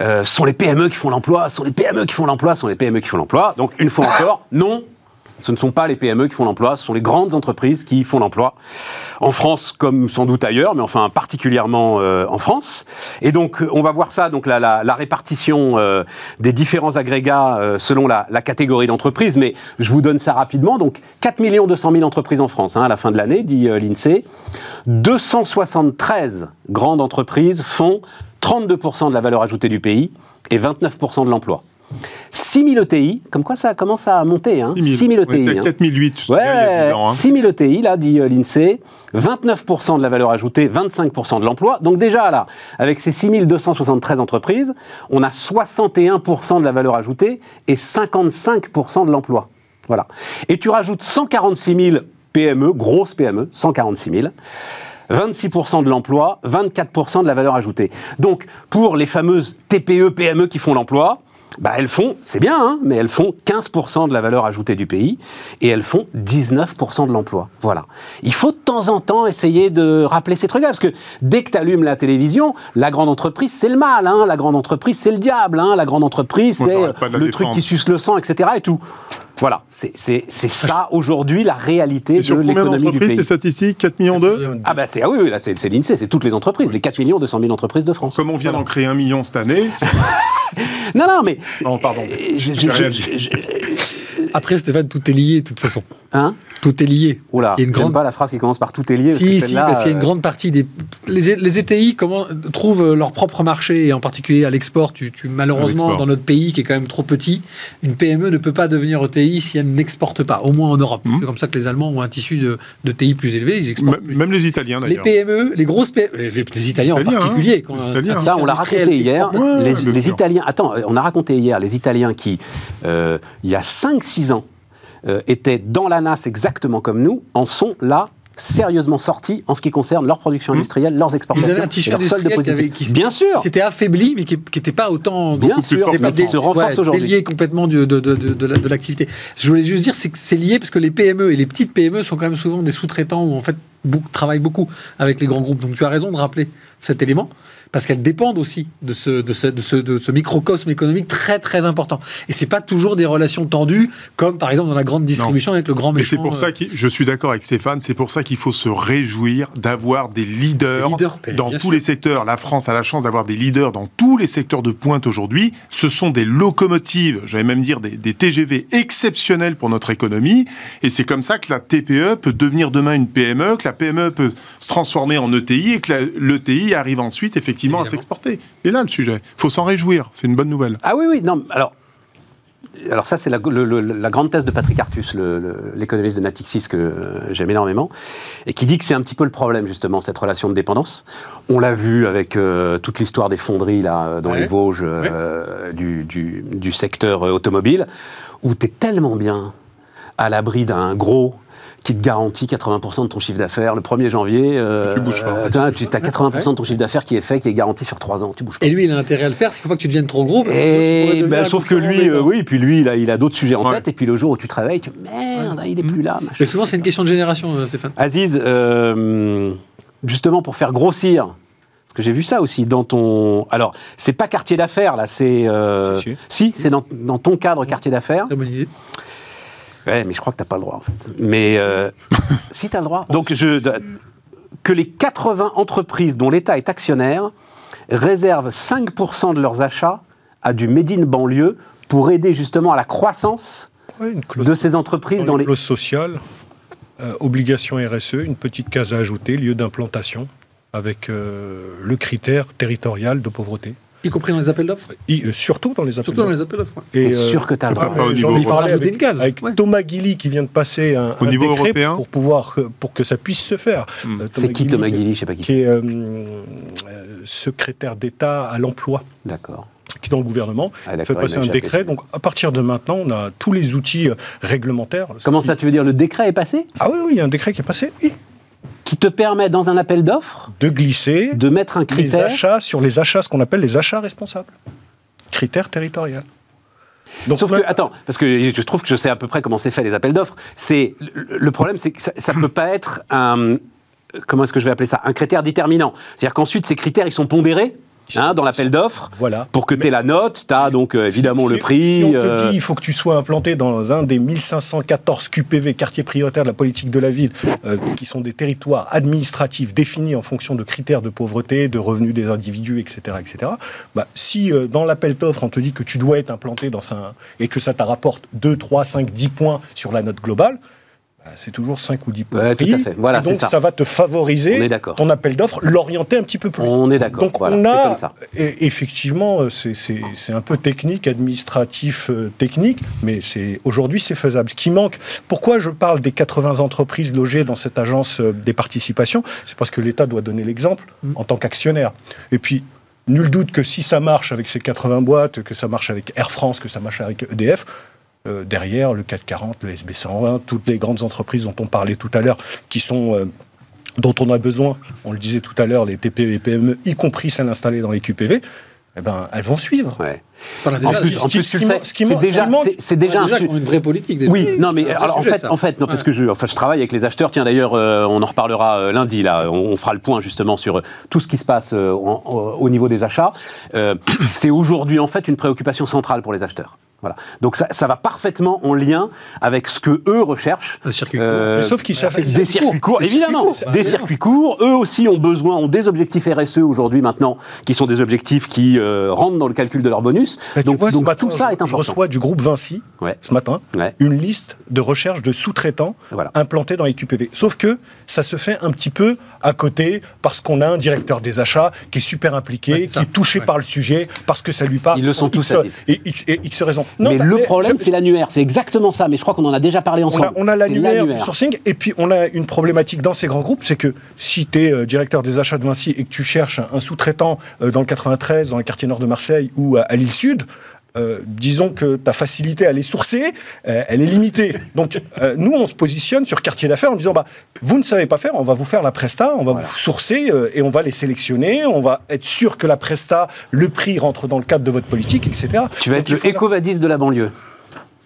[SPEAKER 1] euh, sont les PME qui font l'emploi, sont les PME qui font l'emploi, sont les PME qui font l'emploi. Donc, une fois encore, non, ce ne sont pas les PME qui font l'emploi, ce sont les grandes entreprises qui font l'emploi. En France, comme sans doute ailleurs, mais enfin particulièrement euh, en France. Et donc, euh, on va voir ça, donc la, répartition euh, des différents agrégats selon la, catégorie d'entreprise. Mais je vous donne ça rapidement. Donc, 4 200 000 entreprises en France hein, à la fin de l'année, dit l'INSEE. 273 grandes entreprises font 32% de la valeur ajoutée du pays et 29% de l'emploi. 6 000 ETI, comme quoi ça commence à monter, hein, 6 000
[SPEAKER 2] On était
[SPEAKER 1] ETI.
[SPEAKER 2] à
[SPEAKER 1] hein.
[SPEAKER 2] 4008 il y
[SPEAKER 1] Ouais,
[SPEAKER 2] a 10 ans. hein.
[SPEAKER 1] 6 000 ETI, là, dit euh, l'INSEE, 29% de la valeur ajoutée, 25% de l'emploi. Donc déjà, là, avec ces 6 273 entreprises, on a 61% de la valeur ajoutée et 55% de l'emploi. Voilà. Et tu rajoutes 146 000 PME, grosses PME, 146 000. 26% de l'emploi, 24% de la valeur ajoutée. Donc, pour les fameuses TPE, PME qui font l'emploi, bah, elles font, c'est bien, hein, mais elles font 15% de la valeur ajoutée du pays et elles font 19% de l'emploi. Voilà. Il faut de temps en temps essayer de rappeler ces trucs-là, parce que dès que tu allumes la télévision, la grande entreprise, c'est le mal, hein, la grande entreprise, c'est le diable, hein, la grande entreprise, c'est le truc qui suce le sang, etc. et tout. Voilà, c'est c'est- c'est ça aujourd'hui la réalité
[SPEAKER 2] sur
[SPEAKER 1] de l'économie du pays.
[SPEAKER 2] ces statistiques 4 millions d'eux
[SPEAKER 1] Ah bah c'est ah oui, oui là c'est c'est l'INSEE, c'est toutes les entreprises, les 4 millions 200 000 entreprises de France.
[SPEAKER 2] Comme on vient
[SPEAKER 1] Voilà.
[SPEAKER 2] d'en créer un million cette année.
[SPEAKER 1] Non non mais
[SPEAKER 2] Non, pardon.
[SPEAKER 1] je- je-
[SPEAKER 2] J'ai rien
[SPEAKER 1] je-
[SPEAKER 2] dit.
[SPEAKER 1] je-
[SPEAKER 3] Après, Stéphane, tout est lié de toute façon.
[SPEAKER 1] hein
[SPEAKER 3] Tout est lié.
[SPEAKER 1] Oula,
[SPEAKER 3] Il y a une
[SPEAKER 1] j'aime
[SPEAKER 3] grande
[SPEAKER 1] pas la phrase qui commence par tout est lié.
[SPEAKER 3] Si,
[SPEAKER 1] que
[SPEAKER 3] si, parce qu'il y a une
[SPEAKER 1] euh,
[SPEAKER 3] grande partie des. Les, les ETI comment, trouvent leur propre marché, et en particulier à l'export. Tu, tu- malheureusement, dans notre pays qui est quand même trop petit, une PME ne peut pas devenir ETI si elle n'exporte pas, au moins en Europe.
[SPEAKER 2] Mhm.
[SPEAKER 3] C'est comme ça que les Allemands ont un tissu de, de TI plus élevé, ils exportent plus.
[SPEAKER 2] Même les Italiens
[SPEAKER 3] Les
[SPEAKER 2] d'ailleurs.
[SPEAKER 3] PME, les grosses PME, les, les- les Italiens en
[SPEAKER 2] Italiens, hein.
[SPEAKER 3] particulier. quand-
[SPEAKER 2] Les Italiens.
[SPEAKER 1] Ça, on l'a raconté hier.
[SPEAKER 2] Ouais,
[SPEAKER 1] les les. Italiens, attends, euh, on a raconté hier, les Italiens qui, euh, il y a 5-6 euh, étaient dans la NAS exactement comme nous, en sont là sérieusement sortis en ce qui concerne leur production industrielle, leurs exportations,
[SPEAKER 3] Ils avaient un tissu
[SPEAKER 1] leur solde
[SPEAKER 3] qui, avait- qui-
[SPEAKER 1] Bien sûr
[SPEAKER 3] affaibli, mais qui n'était pas autant.
[SPEAKER 1] Bien
[SPEAKER 3] beaucoup plus
[SPEAKER 1] sûr,
[SPEAKER 3] fort,
[SPEAKER 1] se renforce aujourd'hui.
[SPEAKER 3] délié complètement de, de, de, de la- de l'activité. Je voulais juste dire, c'est que c'est lié parce que les PME et les petites PME sont quand même souvent des sous-traitants où en fait beaucoup, travaillent beaucoup avec les grands groupes. Donc tu as raison de rappeler cet élément parce qu'elles dépendent aussi de ce, de ce, de ce, de ce microcosme économique très très important. Et c'est pas toujours des relations tendues comme par exemple dans la grande distribution avec le grand
[SPEAKER 2] Mais
[SPEAKER 3] méchant.
[SPEAKER 2] c'est pour
[SPEAKER 3] euh,
[SPEAKER 2] ça que je suis d'accord avec Stéphane, c'est pour ça qu'il faut se réjouir d'avoir des leaders, dans tous
[SPEAKER 3] sûr.
[SPEAKER 2] les secteurs. La France a la chance d'avoir des leaders dans tous les secteurs de pointe aujourd'hui. Ce sont des locomotives, j'allais même dire des, des TGV exceptionnels pour notre économie. Et c'est comme ça que la TPE peut devenir demain une PME, que la PME peut se transformer en ETI et que l'ETI arrive ensuite effectivement à
[SPEAKER 3] Évidemment.
[SPEAKER 2] s'exporter. Et là le sujet, faut s'en réjouir, c'est une bonne nouvelle.
[SPEAKER 1] Ah oui, oui, non, alors. Alors ça, c'est la, grande thèse de Patrick Artus, l'économiste de Natixis que euh, j'aime énormément, et qui dit que c'est un petit peu le problème, justement, cette relation de dépendance. On l'a vu avec euh, toute l'histoire des fonderies, là, dans
[SPEAKER 3] Ouais.
[SPEAKER 1] les Vosges, euh, du, du- du secteur automobile, où tu es tellement bien à l'abri d'un gros qui te garantit 80% de ton chiffre d'affaires le 1er janvier. euh,
[SPEAKER 2] Tu bouges pas.
[SPEAKER 1] euh, tu as 80% de ton chiffre d'affaires qui est fait, qui est garanti sur 3 ans. Tu bouges pas.
[SPEAKER 3] Et lui, il a intérêt à le faire, parce qu'il ne faut pas que tu deviennes trop gros. Parce que
[SPEAKER 1] Et ben,
[SPEAKER 3] un
[SPEAKER 1] sauf que lui, euh,
[SPEAKER 3] embêtant.
[SPEAKER 1] oui, puis lui, il a, il a d'autres sujets en
[SPEAKER 2] Ouais.
[SPEAKER 1] tête, et puis le jour où tu te réveilles, tu merde, il est plus là. machin.
[SPEAKER 3] Mais souvent, c'est une question de génération, euh, Stéphane.
[SPEAKER 1] Aziz, euh, justement pour faire grossir, parce que j'ai vu ça aussi dans ton. Alors, c'est pas quartier d'affaires là, c'est. euh,
[SPEAKER 4] Si, si.
[SPEAKER 1] Si, c'est dans, dans ton cadre quartier d'affaires.
[SPEAKER 3] Très bonne idée.
[SPEAKER 1] Ouais, mais je crois que t'as pas le droit en fait. Mais euh, si t'as le droit. Donc je que les 80 entreprises dont l'État est actionnaire réservent 5% de leurs achats à du Made in banlieue pour aider justement à la croissance
[SPEAKER 4] Ouais, une clause,
[SPEAKER 1] de ces entreprises dans les.
[SPEAKER 4] clause sociale, euh, obligation RSE, une petite case à ajouter, lieu d'implantation, avec euh, le critère territorial de pauvreté.
[SPEAKER 3] Y compris dans les appels d'offres
[SPEAKER 4] Et, euh, surtout dans les appels
[SPEAKER 3] Surtout dans
[SPEAKER 4] d'offres.
[SPEAKER 3] les appels d'offres. ouais.
[SPEAKER 4] Et, euh,
[SPEAKER 1] sûr que t'as le droit.
[SPEAKER 2] pas au
[SPEAKER 4] J'en
[SPEAKER 2] niveau
[SPEAKER 4] ai parlé
[SPEAKER 3] rajouter
[SPEAKER 4] avec,
[SPEAKER 3] une case,
[SPEAKER 4] avec
[SPEAKER 3] ouais.
[SPEAKER 4] Thomas Guilly qui vient de passer un,
[SPEAKER 2] Au
[SPEAKER 4] un
[SPEAKER 2] niveau
[SPEAKER 4] décret
[SPEAKER 2] européen
[SPEAKER 4] pour pouvoir pour que ça puisse se faire.
[SPEAKER 2] Hmm.
[SPEAKER 4] Euh,
[SPEAKER 1] C'est qui Thomas Guilly Je sais pas qui.
[SPEAKER 4] Qui est euh, euh, secrétaire d'État à l'emploi,
[SPEAKER 1] D'accord.
[SPEAKER 4] qui est dans le gouvernement,
[SPEAKER 1] Ah, d'accord,
[SPEAKER 4] fait
[SPEAKER 1] il
[SPEAKER 4] passer
[SPEAKER 1] m'a
[SPEAKER 4] un
[SPEAKER 1] échappé.
[SPEAKER 4] décret. Donc à partir de maintenant, on a tous les outils euh, réglementaires.
[SPEAKER 1] Comment ça, tu veux dire le décret est passé?
[SPEAKER 4] Ah oui, oui, il y a un décret qui est passé, oui,
[SPEAKER 1] qui te permet dans un appel d'offres
[SPEAKER 4] de glisser
[SPEAKER 1] de mettre un
[SPEAKER 4] les
[SPEAKER 1] critère
[SPEAKER 4] achats sur les achats, ce qu'on appelle les achats responsables. Critères territoriaux. Donc,
[SPEAKER 1] Sauf que, attends, parce que je trouve que je sais à peu près comment c'est fait les appels d'offres. C'est le problème, c'est que ça, ça peut pas être un comment est-ce que je vais appeler ça? Un critère déterminant. C'est-à-dire qu'ensuite ces critères ils sont pondérés hein, dans l'appel d'offres.
[SPEAKER 4] Voilà.
[SPEAKER 1] Pour que tu aies la note, tu as donc euh, évidemment
[SPEAKER 4] si-
[SPEAKER 1] le prix.
[SPEAKER 4] Si on te
[SPEAKER 1] euh,
[SPEAKER 4] dit il faut que tu sois implanté dans un des 1514 QPV, quartiers prioritaires de la politique de la ville, euh, qui sont des territoires administratifs définis en fonction de critères de pauvreté, de revenus des individus, etc. etc. Bah, si euh, dans l'appel d'offres on te dit que tu dois être implanté dans un, et que ça te rapporte 2, 3, 5, 10 points sur la note globale, c'est toujours 5 ou 10 points.
[SPEAKER 1] Ouais,
[SPEAKER 4] de
[SPEAKER 1] tout
[SPEAKER 4] prix.
[SPEAKER 1] à fait. Voilà,
[SPEAKER 4] Et donc
[SPEAKER 1] ça.
[SPEAKER 4] ça va te
[SPEAKER 1] On
[SPEAKER 4] favoriser ton appel d'offres, l'orienter un petit peu plus.
[SPEAKER 1] On est d'accord,
[SPEAKER 4] Donc
[SPEAKER 1] voilà,
[SPEAKER 4] on a
[SPEAKER 1] comme ça.
[SPEAKER 4] et effectivement, c'est- un peu technique, administratif, euh, technique, mais c'est aujourd'hui c'est faisable. Ce qui manque, pourquoi je parle des 80 entreprises logées dans cette agence euh, des participations? C'est parce que l'État doit donner l'exemple en tant qu'actionnaire. Et puis, nul doute que si ça marche avec ces 80 boîtes, que ça marche avec Air France, que ça marche avec EDF, euh, derrière le 440, le SB 120, toutes les grandes entreprises dont on parlait tout à l'heure, qui sont euh, dont on a besoin, on le disait tout à l'heure, les TPE et PME, y compris celles installées dans les QPV, eh ben, elles vont suivre.
[SPEAKER 1] ouais.
[SPEAKER 3] Voilà,
[SPEAKER 1] En plus,
[SPEAKER 3] ce
[SPEAKER 1] en
[SPEAKER 3] qui-
[SPEAKER 1] plus,
[SPEAKER 4] ce qui ce qui
[SPEAKER 1] c'est
[SPEAKER 4] man- ce qui
[SPEAKER 1] déjà,
[SPEAKER 4] manque-
[SPEAKER 1] c'est- c'est déjà un
[SPEAKER 3] déjà
[SPEAKER 1] su-
[SPEAKER 3] qu'on a une vraie politique. déjà.
[SPEAKER 1] Oui, non, mais alors, en
[SPEAKER 3] sujet,
[SPEAKER 1] fait,
[SPEAKER 3] ça.
[SPEAKER 1] en fait, non, parce que je, enfin, je travaille avec les acheteurs. Tiens, d'ailleurs, euh, on en reparlera euh, lundi. Là, on, on fera le point justement sur euh, tout ce qui se passe euh, en- au niveau des achats. Euh, c'est aujourd'hui en fait une préoccupation centrale pour les acheteurs. Voilà. Donc ça, ça va parfaitement en lien avec ce que eux recherchent.
[SPEAKER 3] Le circuit court.
[SPEAKER 1] Euh,
[SPEAKER 4] Mais sauf qu'ils savent
[SPEAKER 1] des circuits courts,
[SPEAKER 4] Des
[SPEAKER 1] évidemment,
[SPEAKER 4] circuits courts.
[SPEAKER 1] des circuits courts. Eux aussi ont besoin, ont des objectifs RSE aujourd'hui maintenant, qui sont des objectifs qui euh, rentrent dans le calcul de leur bonus.
[SPEAKER 4] Bah,
[SPEAKER 1] donc
[SPEAKER 4] vois, ce
[SPEAKER 1] donc
[SPEAKER 4] matin,
[SPEAKER 1] tout ça
[SPEAKER 4] je-
[SPEAKER 1] est important.
[SPEAKER 4] Je reçois du groupe Vinci,
[SPEAKER 1] Ouais.
[SPEAKER 4] ce matin,
[SPEAKER 1] Ouais.
[SPEAKER 4] une liste de recherche de sous-traitants
[SPEAKER 1] Voilà.
[SPEAKER 4] implantés dans les QPV. Sauf que ça se fait un petit peu à côté parce qu'on a un directeur des achats qui est super impliqué,
[SPEAKER 3] Ouais,
[SPEAKER 4] qui est touché
[SPEAKER 3] Ouais.
[SPEAKER 4] par le sujet, parce que ça lui parle.
[SPEAKER 1] Ils le sont tous,
[SPEAKER 4] X, et X, et X raisons. Non,
[SPEAKER 1] mais le problème,
[SPEAKER 4] je-
[SPEAKER 1] c'est l'annuaire. C'est exactement ça. Mais je crois qu'on en a déjà parlé ensemble.
[SPEAKER 4] a, on a
[SPEAKER 1] C'est
[SPEAKER 4] l'annuaire du sourcing et puis on a une problématique dans ces grands groupes, c'est que si tu es directeur des achats de Vinci et que tu cherches un, un sous-traitant euh, dans le 93, dans le quartier nord de Marseille ou à, à l'île Sud, euh, disons que ta facilité à les sourcer, euh, elle est limitée. Donc euh, nous, on se positionne sur quartier d'affaires en disant, bah, vous ne savez pas faire, on va vous faire la presta, on va vous sourcer et on va les sélectionner, on va être sûr que la presta, le prix rentre dans le cadre de votre politique, etc.
[SPEAKER 1] Tu vas
[SPEAKER 4] Donc,
[SPEAKER 1] être
[SPEAKER 4] il
[SPEAKER 1] le
[SPEAKER 4] la-
[SPEAKER 1] Ecovadis de la banlieue.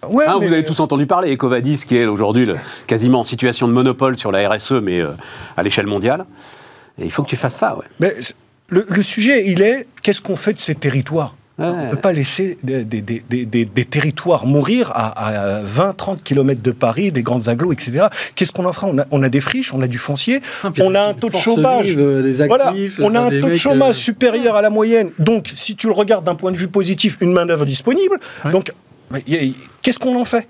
[SPEAKER 4] Ouais,
[SPEAKER 1] Hein,
[SPEAKER 4] mais-
[SPEAKER 1] Vous avez tous entendu parler, Ecovadis, qui est aujourd'hui quasiment en situation de monopole sur la RSE, mais à l'échelle mondiale. Et il faut que tu fasses ça, ouais.
[SPEAKER 4] Mais le, le sujet, il est qu'est-ce qu'on fait de ces territoires? On ne peut pas laisser des, des- des- des- des- des territoires mourir à, à 20-30 km de Paris, des grandes agglos, etc. Qu'est-ce qu'on en fera? On a, on a des friches, on a du foncier,
[SPEAKER 3] Ah,
[SPEAKER 4] on a un taux de chômage.
[SPEAKER 3] euh,
[SPEAKER 4] Voilà, on a un taux de chômage
[SPEAKER 3] euh,
[SPEAKER 4] supérieur à la moyenne. Donc, si tu le regardes d'un point de vue positif, une main-d'œuvre disponible.
[SPEAKER 3] Ouais.
[SPEAKER 4] Donc, qu'est-ce qu'on en fait?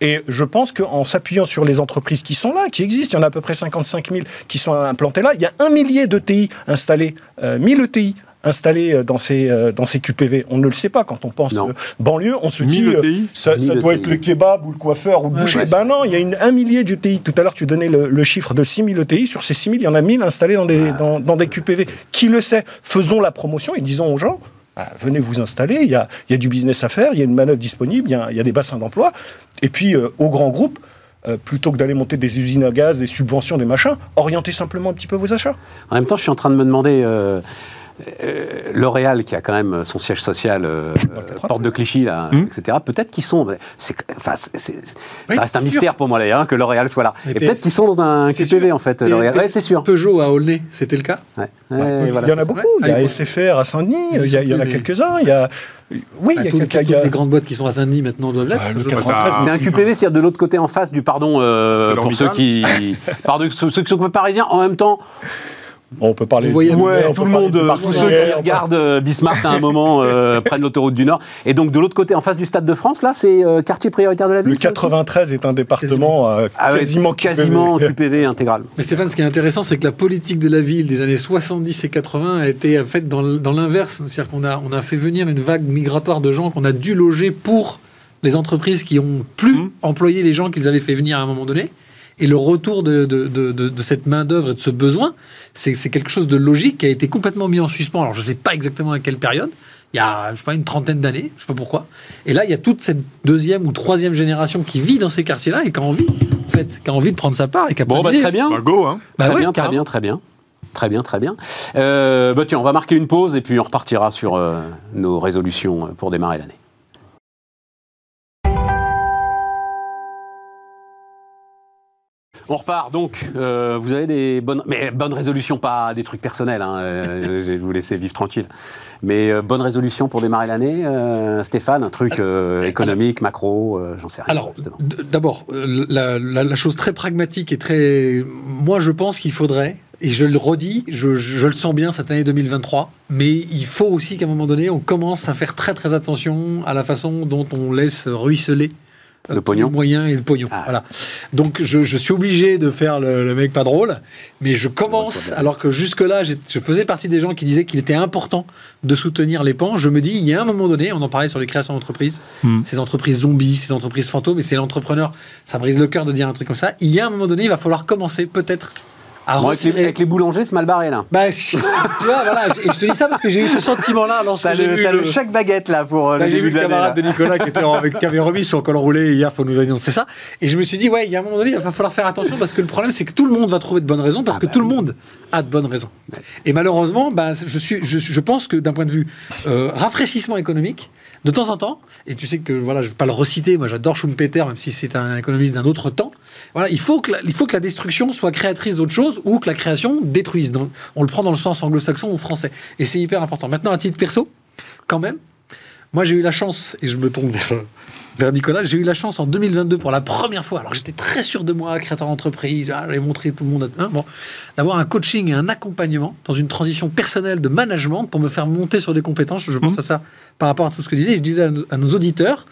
[SPEAKER 4] Et je pense qu'en s'appuyant sur les entreprises qui sont là, qui existent, il y en a à peu près 55 000 qui sont implantées là, il y a un millier d'ETI installés, euh, 1000 ETI installés euh, dans ces, euh, dans ces QPV. On ne le sait pas quand on pense
[SPEAKER 1] Non.
[SPEAKER 4] euh, banlieue, on se
[SPEAKER 2] 1000
[SPEAKER 4] dit euh, ça, ça
[SPEAKER 1] 1000
[SPEAKER 4] doit
[SPEAKER 1] ETI.
[SPEAKER 4] être le kebab ou le coiffeur ou le boucher.
[SPEAKER 3] ouais.
[SPEAKER 4] ben non, il y a une, un millier d'ETI. Tout à l'heure, tu donnais le, le chiffre de 6 000 ETI. Sur ces 6 000, il y en a 1000 installés dans des, dans, dans des QPV. Qui le sait? Faisons la promotion et disons aux gens, bah, venez vous installer, il y a, il y a du business à faire, il y a une manœuvre disponible, il y a, il y a des bassins d'emploi. Et puis, euh, aux grands groupes, euh, plutôt que d'aller monter des usines à gaz, des subventions, des machins, orientez simplement un petit peu vos achats.
[SPEAKER 1] En même temps, je suis en train de me demander. euh, euh, L'Oréal, qui a quand même son siège social, euh, euh, porte de Clichy, là,
[SPEAKER 2] Hum.
[SPEAKER 1] etc., peut-être qu'ils sont. Enfin,
[SPEAKER 3] Oui,
[SPEAKER 1] ça reste un mystère pour moi, d'ailleurs, hein, que L'Oréal soit là.
[SPEAKER 3] Mais
[SPEAKER 1] Et peut-être qu'ils sont dans un
[SPEAKER 3] c'est
[SPEAKER 1] QPV,
[SPEAKER 3] sûr.
[SPEAKER 1] en fait, L'Oréal.
[SPEAKER 3] et-
[SPEAKER 1] Ouais, c'est sûr.
[SPEAKER 3] Peugeot à Aulnay, c'était le cas
[SPEAKER 1] Ouais.
[SPEAKER 3] Ouais,
[SPEAKER 1] Ouais, voilà,
[SPEAKER 4] il y en a beaucoup. Il y a
[SPEAKER 3] Ah,
[SPEAKER 4] SFR à Saint-Denis, il y en a quelques-uns. Il y a... Oui, il y
[SPEAKER 3] Bah,
[SPEAKER 4] a quelques-
[SPEAKER 3] toutes
[SPEAKER 4] a-
[SPEAKER 3] les grandes boîtes qui sont à Saint-Denis maintenant doivent l'être.
[SPEAKER 4] Ouais, le
[SPEAKER 3] Peugeot.
[SPEAKER 4] 93,
[SPEAKER 2] Ah.
[SPEAKER 1] C'est un QPV, c'est-à-dire de l'autre côté en face du pardon euh, pour ceux qui, pardon, ceux, ceux qui sont parisiens. En même temps,
[SPEAKER 4] On peut parler
[SPEAKER 3] Vous voyez,
[SPEAKER 4] de
[SPEAKER 1] Ouais,
[SPEAKER 4] on
[SPEAKER 1] tout
[SPEAKER 4] peut
[SPEAKER 1] le monde,
[SPEAKER 4] de
[SPEAKER 1] euh, tous
[SPEAKER 4] Marseillais,
[SPEAKER 1] ceux qui regardent euh, Bismarck à un moment euh, prennent l'autoroute du Nord. Et donc de l'autre côté, en face du Stade de France, là, c'est euh, quartier prioritaire de la ville.
[SPEAKER 4] Le
[SPEAKER 1] ça aussi
[SPEAKER 4] 93 est un département euh,
[SPEAKER 1] Ah ouais,
[SPEAKER 4] quasiment
[SPEAKER 1] quasiment
[SPEAKER 4] QPV.
[SPEAKER 1] Intégral.
[SPEAKER 3] Mais Stéphane, ce qui est intéressant, c'est que la politique de la ville des années 70 et 80 a été faite dans l'inverse. C'est-à-dire qu'on a, on a fait venir une vague migratoire de gens qu'on a dû loger pour les entreprises qui ont plus
[SPEAKER 1] Mmh.
[SPEAKER 3] employé les gens qu'ils avaient fait venir à un moment donné. Et le retour de, de- de- de- de cette main-d'œuvre et de ce besoin, c'est quelque chose de logique qui a été complètement mis en suspens. Alors, je ne sais pas exactement à quelle période. Il y a, je sais pas, une trentaine d'années, je sais pas pourquoi. Et là, il y a toute cette deuxième ou troisième génération qui vit dans ces quartiers-là et qui a envie, en fait, qui a envie de prendre sa part et qui a
[SPEAKER 1] Bon,
[SPEAKER 3] pas
[SPEAKER 1] bah, très bien.
[SPEAKER 2] Bah, go, hein.
[SPEAKER 3] Bah
[SPEAKER 1] très,
[SPEAKER 3] ouais,
[SPEAKER 1] bien très bien, très bien. Très bien, très bien. Euh, bah tiens, on va marquer une pause et puis on repartira sur euh, nos résolutions pour démarrer l'année. On repart donc. euh, vous avez des bonnes, mais bonnes résolutions, pas des trucs personnels. Hein, euh, je vais vous laisser vivre tranquille. Mais euh, bonnes résolutions pour démarrer l'année, euh, Stéphane, un truc euh, économique, macro, euh, j'en sais rien.
[SPEAKER 3] Alors, d'abord, la, la- la chose très pragmatique et très. Moi, je pense qu'il faudrait, et je le redis, je, je le sens bien cette année 2023, mais il faut aussi qu'à un moment donné, on commence à faire très très attention à la façon dont on laisse ruisseler.
[SPEAKER 1] Le pognon.
[SPEAKER 3] Les moyens et le pognon.
[SPEAKER 1] Ah.
[SPEAKER 3] Voilà. Donc, je, je suis obligé de faire le, le mec pas drôle, mais je commence, alors que jusque-là, je faisais partie des gens qui disaient qu'il était important de soutenir les pans. Je me dis, il y a un moment donné, on en parlait sur les créations d'entreprises,
[SPEAKER 2] Hmm.
[SPEAKER 3] ces entreprises zombies, ces entreprises fantômes, et c'est l'entrepreneur, ça brise le cœur de dire un truc comme ça. Il y a un moment donné, il va falloir commencer peut-être à
[SPEAKER 1] Bon, avec, les, avec les boulangers, c'est mal barré là.
[SPEAKER 3] Bah, je- tu vois, voilà, et je te dis ça parce que j'ai eu ce sentiment-là lorsque j'ai vu le...
[SPEAKER 1] chaque baguette là pour
[SPEAKER 3] Là, j'ai vu le camarade de Nicolas qui, était en- avec- qui avait remis son col roulé hier pour nous annoncer ça. Et je me suis dit, ouais, il y a un moment donné, il va falloir faire attention parce que le problème, c'est que tout le monde va trouver de bonnes raisons parce
[SPEAKER 1] Ah
[SPEAKER 3] que
[SPEAKER 1] bah
[SPEAKER 3] tout le monde a de bonnes raisons. Et malheureusement, bah, je, suis, je, je pense que d'un point de vue euh, rafraîchissement économique, de temps en temps, et tu sais que voilà, je ne vais pas le reciter, moi j'adore Schumpeter, même si c'est un économiste d'un autre temps, voilà, il, faut que la, il faut que la destruction soit créatrice d'autre chose ou que la création détruise. Donc, on le prend dans le sens anglo-saxon ou français. Et c'est hyper important. Maintenant, à titre perso, quand même, moi, j'ai eu la chance, et je me tourne vers, vers Nicolas, j'ai eu la chance en 2022 pour la première fois, alors j'étais très sûr de moi, créateur d'entreprise, ah, j'avais montré tout le monde, hein, bon, d'avoir un coaching et un accompagnement dans une transition personnelle de management pour me faire monter sur des compétences. Je pense à ça par rapport à tout ce que je disais. Je disais à nos, à nos auditeurs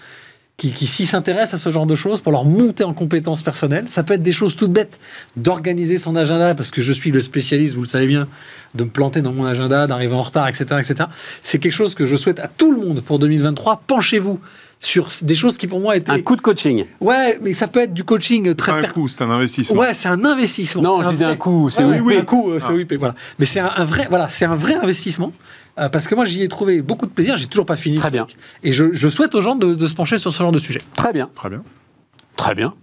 [SPEAKER 3] qui, qui s'y s'intéressent à ce genre de choses pour leur monter en compétences personnelles. Ça peut être des choses toutes bêtes, d'organiser son agenda, parce que je suis le spécialiste, vous le savez bien, de me planter dans mon agenda, d'arriver en retard, etc. etc. C'est quelque chose que je souhaite à tout le monde pour 2023. Penchez-vous sur des choses qui pour moi étaient...
[SPEAKER 1] Un coup de coaching.
[SPEAKER 3] Ouais, mais ça peut être du coaching très...
[SPEAKER 2] Pas un
[SPEAKER 3] per-
[SPEAKER 2] coup, c'est un investissement.
[SPEAKER 3] Ouais, c'est un investissement.
[SPEAKER 1] Non,
[SPEAKER 3] C'est
[SPEAKER 1] je disais
[SPEAKER 3] vrai-
[SPEAKER 1] un coup, c'est
[SPEAKER 3] Ouais,
[SPEAKER 1] oui,
[SPEAKER 3] ouais, un coup, euh, c'est
[SPEAKER 2] Ah.
[SPEAKER 3] oui, voilà. Mais c'est un, un vrai, voilà, c'est un vrai investissement. Euh, parce que moi, j'y ai trouvé beaucoup de plaisir. J'ai toujours pas fini.
[SPEAKER 1] Très bien.
[SPEAKER 3] Et je, je souhaite aux gens de, de se pencher sur ce genre de sujet.
[SPEAKER 1] Très bien,
[SPEAKER 2] Très bien.
[SPEAKER 1] très bien.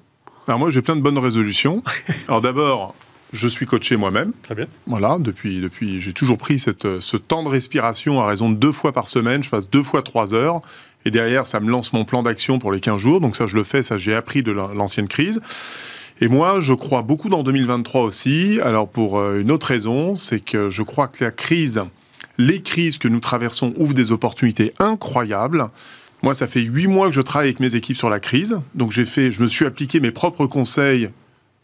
[SPEAKER 2] Alors moi, j'ai plein de bonnes résolutions. Alors d'abord, je suis coaché moi-même.
[SPEAKER 3] Très bien.
[SPEAKER 2] Voilà, depuis, depuis j'ai toujours pris cette, ce temps de respiration à raison de deux fois par semaine. Je passe deux fois trois heures. Et derrière, ça me lance mon plan d'action pour les 15 jours. Donc ça, je le fais. Ça, j'ai appris de la- l'ancienne crise. Et moi, je crois beaucoup dans 2023 aussi. Alors pour euh, une autre raison, c'est que je crois que la crise, les crises que nous traversons ouvrent des opportunités incroyables. Moi, ça fait huit mois que je travaille avec mes équipes sur la crise. Donc j'ai fait, je me suis appliqué mes propres conseils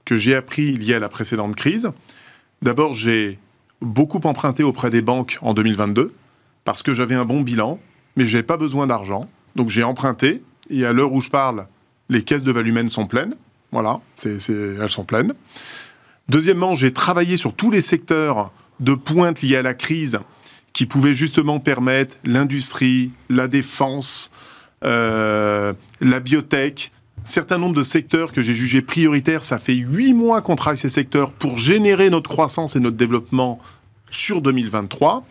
[SPEAKER 2] que j'ai appris liés à la précédente crise. D'abord, j'ai beaucoup emprunté auprès des banques en 2022 parce que j'avais un bon bilan, mais je n'avais pas besoin d'argent. Donc j'ai emprunté et à l'heure où je parle, les caisses de Valumène sont pleines. Voilà, elles sont pleines. Deuxièmement, j'ai travaillé sur tous les secteurs de pointe liés à la crise qui pouvaient justement permettre l'industrie, la défense, euh, la biotech, certain nombre de secteurs que j'ai jugés prioritaires. Ça fait huit mois qu'on travaille ces secteurs pour générer notre croissance et notre développement sur 2023.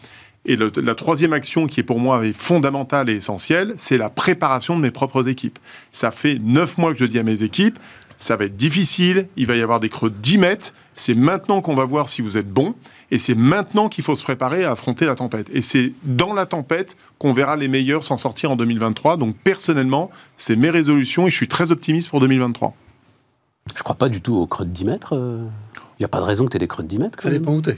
[SPEAKER 2] Et la troisième action qui est pour moi fondamentale et essentielle, c'est la préparation de mes propres équipes. Ça fait neuf mois que je dis à mes équipes, ça va être difficile, il va y avoir des creux de 10 mètres, c'est maintenant qu'on va voir si vous êtes bon, et c'est maintenant qu'il faut se préparer à affronter la tempête. Et c'est dans la tempête qu'on verra les meilleurs s'en sortir en 2023. Donc personnellement, c'est mes résolutions et je suis très optimiste pour 2023.
[SPEAKER 1] Je crois pas du tout au creux de 10 mètres. Il n'y a pas de raison que tu aies des creux de 10 mètres.
[SPEAKER 3] Ça
[SPEAKER 1] quand même.
[SPEAKER 3] dépend où t'es.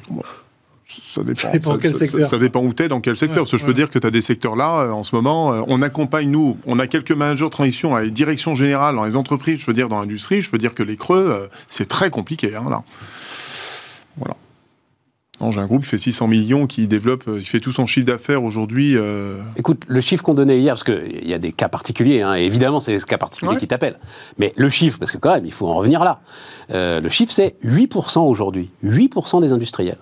[SPEAKER 2] Ça dépend.
[SPEAKER 3] Ça dépend quel secteur.
[SPEAKER 2] ça dépend où tu es, dans quel secteur.
[SPEAKER 3] Ouais,
[SPEAKER 2] Parce que je peux dire que tu as des secteurs là, euh, en ce moment, euh, on accompagne, nous, on a quelques managers de transition à les directions générales dans les entreprises, je peux dire dans l'industrie, je peux dire que les creux, euh, c'est très compliqué. hein, là. Voilà. Non, j'ai un groupe qui fait 600 millions, qui développe, euh, qui fait tout son chiffre d'affaires aujourd'hui. euh,
[SPEAKER 1] Écoute, le chiffre qu'on donnait hier, parce qu'il y a des cas particuliers, hein, et évidemment c'est ce cas particulier
[SPEAKER 2] Ouais.
[SPEAKER 1] qui t'appelle, mais le chiffre, parce que quand même, il faut en revenir là, Euh, le chiffre c'est 8% aujourd'hui, 8% des industriels.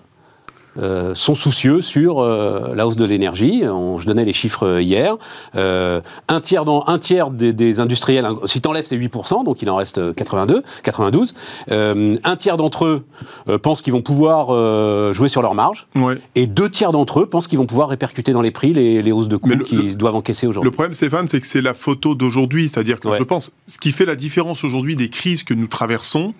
[SPEAKER 1] Euh, sont soucieux sur euh, la hausse de l'énergie. Je donnais les chiffres euh, hier. Euh, un tiers, dans, un tiers des, des industriels, hein, si t'enlèves, c'est 8%, donc il en reste euh, 82, 92. Euh, un tiers d'entre eux pensent qu'ils vont pouvoir jouer sur leur marge.
[SPEAKER 2] ouais.
[SPEAKER 1] Et deux tiers d'entre eux pensent qu'ils vont pouvoir répercuter dans les prix les, les hausses de coûts
[SPEAKER 2] le-
[SPEAKER 1] qu'ils doivent encaisser
[SPEAKER 2] Le
[SPEAKER 1] aujourd'hui.
[SPEAKER 2] problème, Stéphane, c'est que c'est la photo d'aujourd'hui. C'est-à-dire que
[SPEAKER 1] Ouais.
[SPEAKER 2] je pense, ce qui fait la différence aujourd'hui des crises que nous traversons,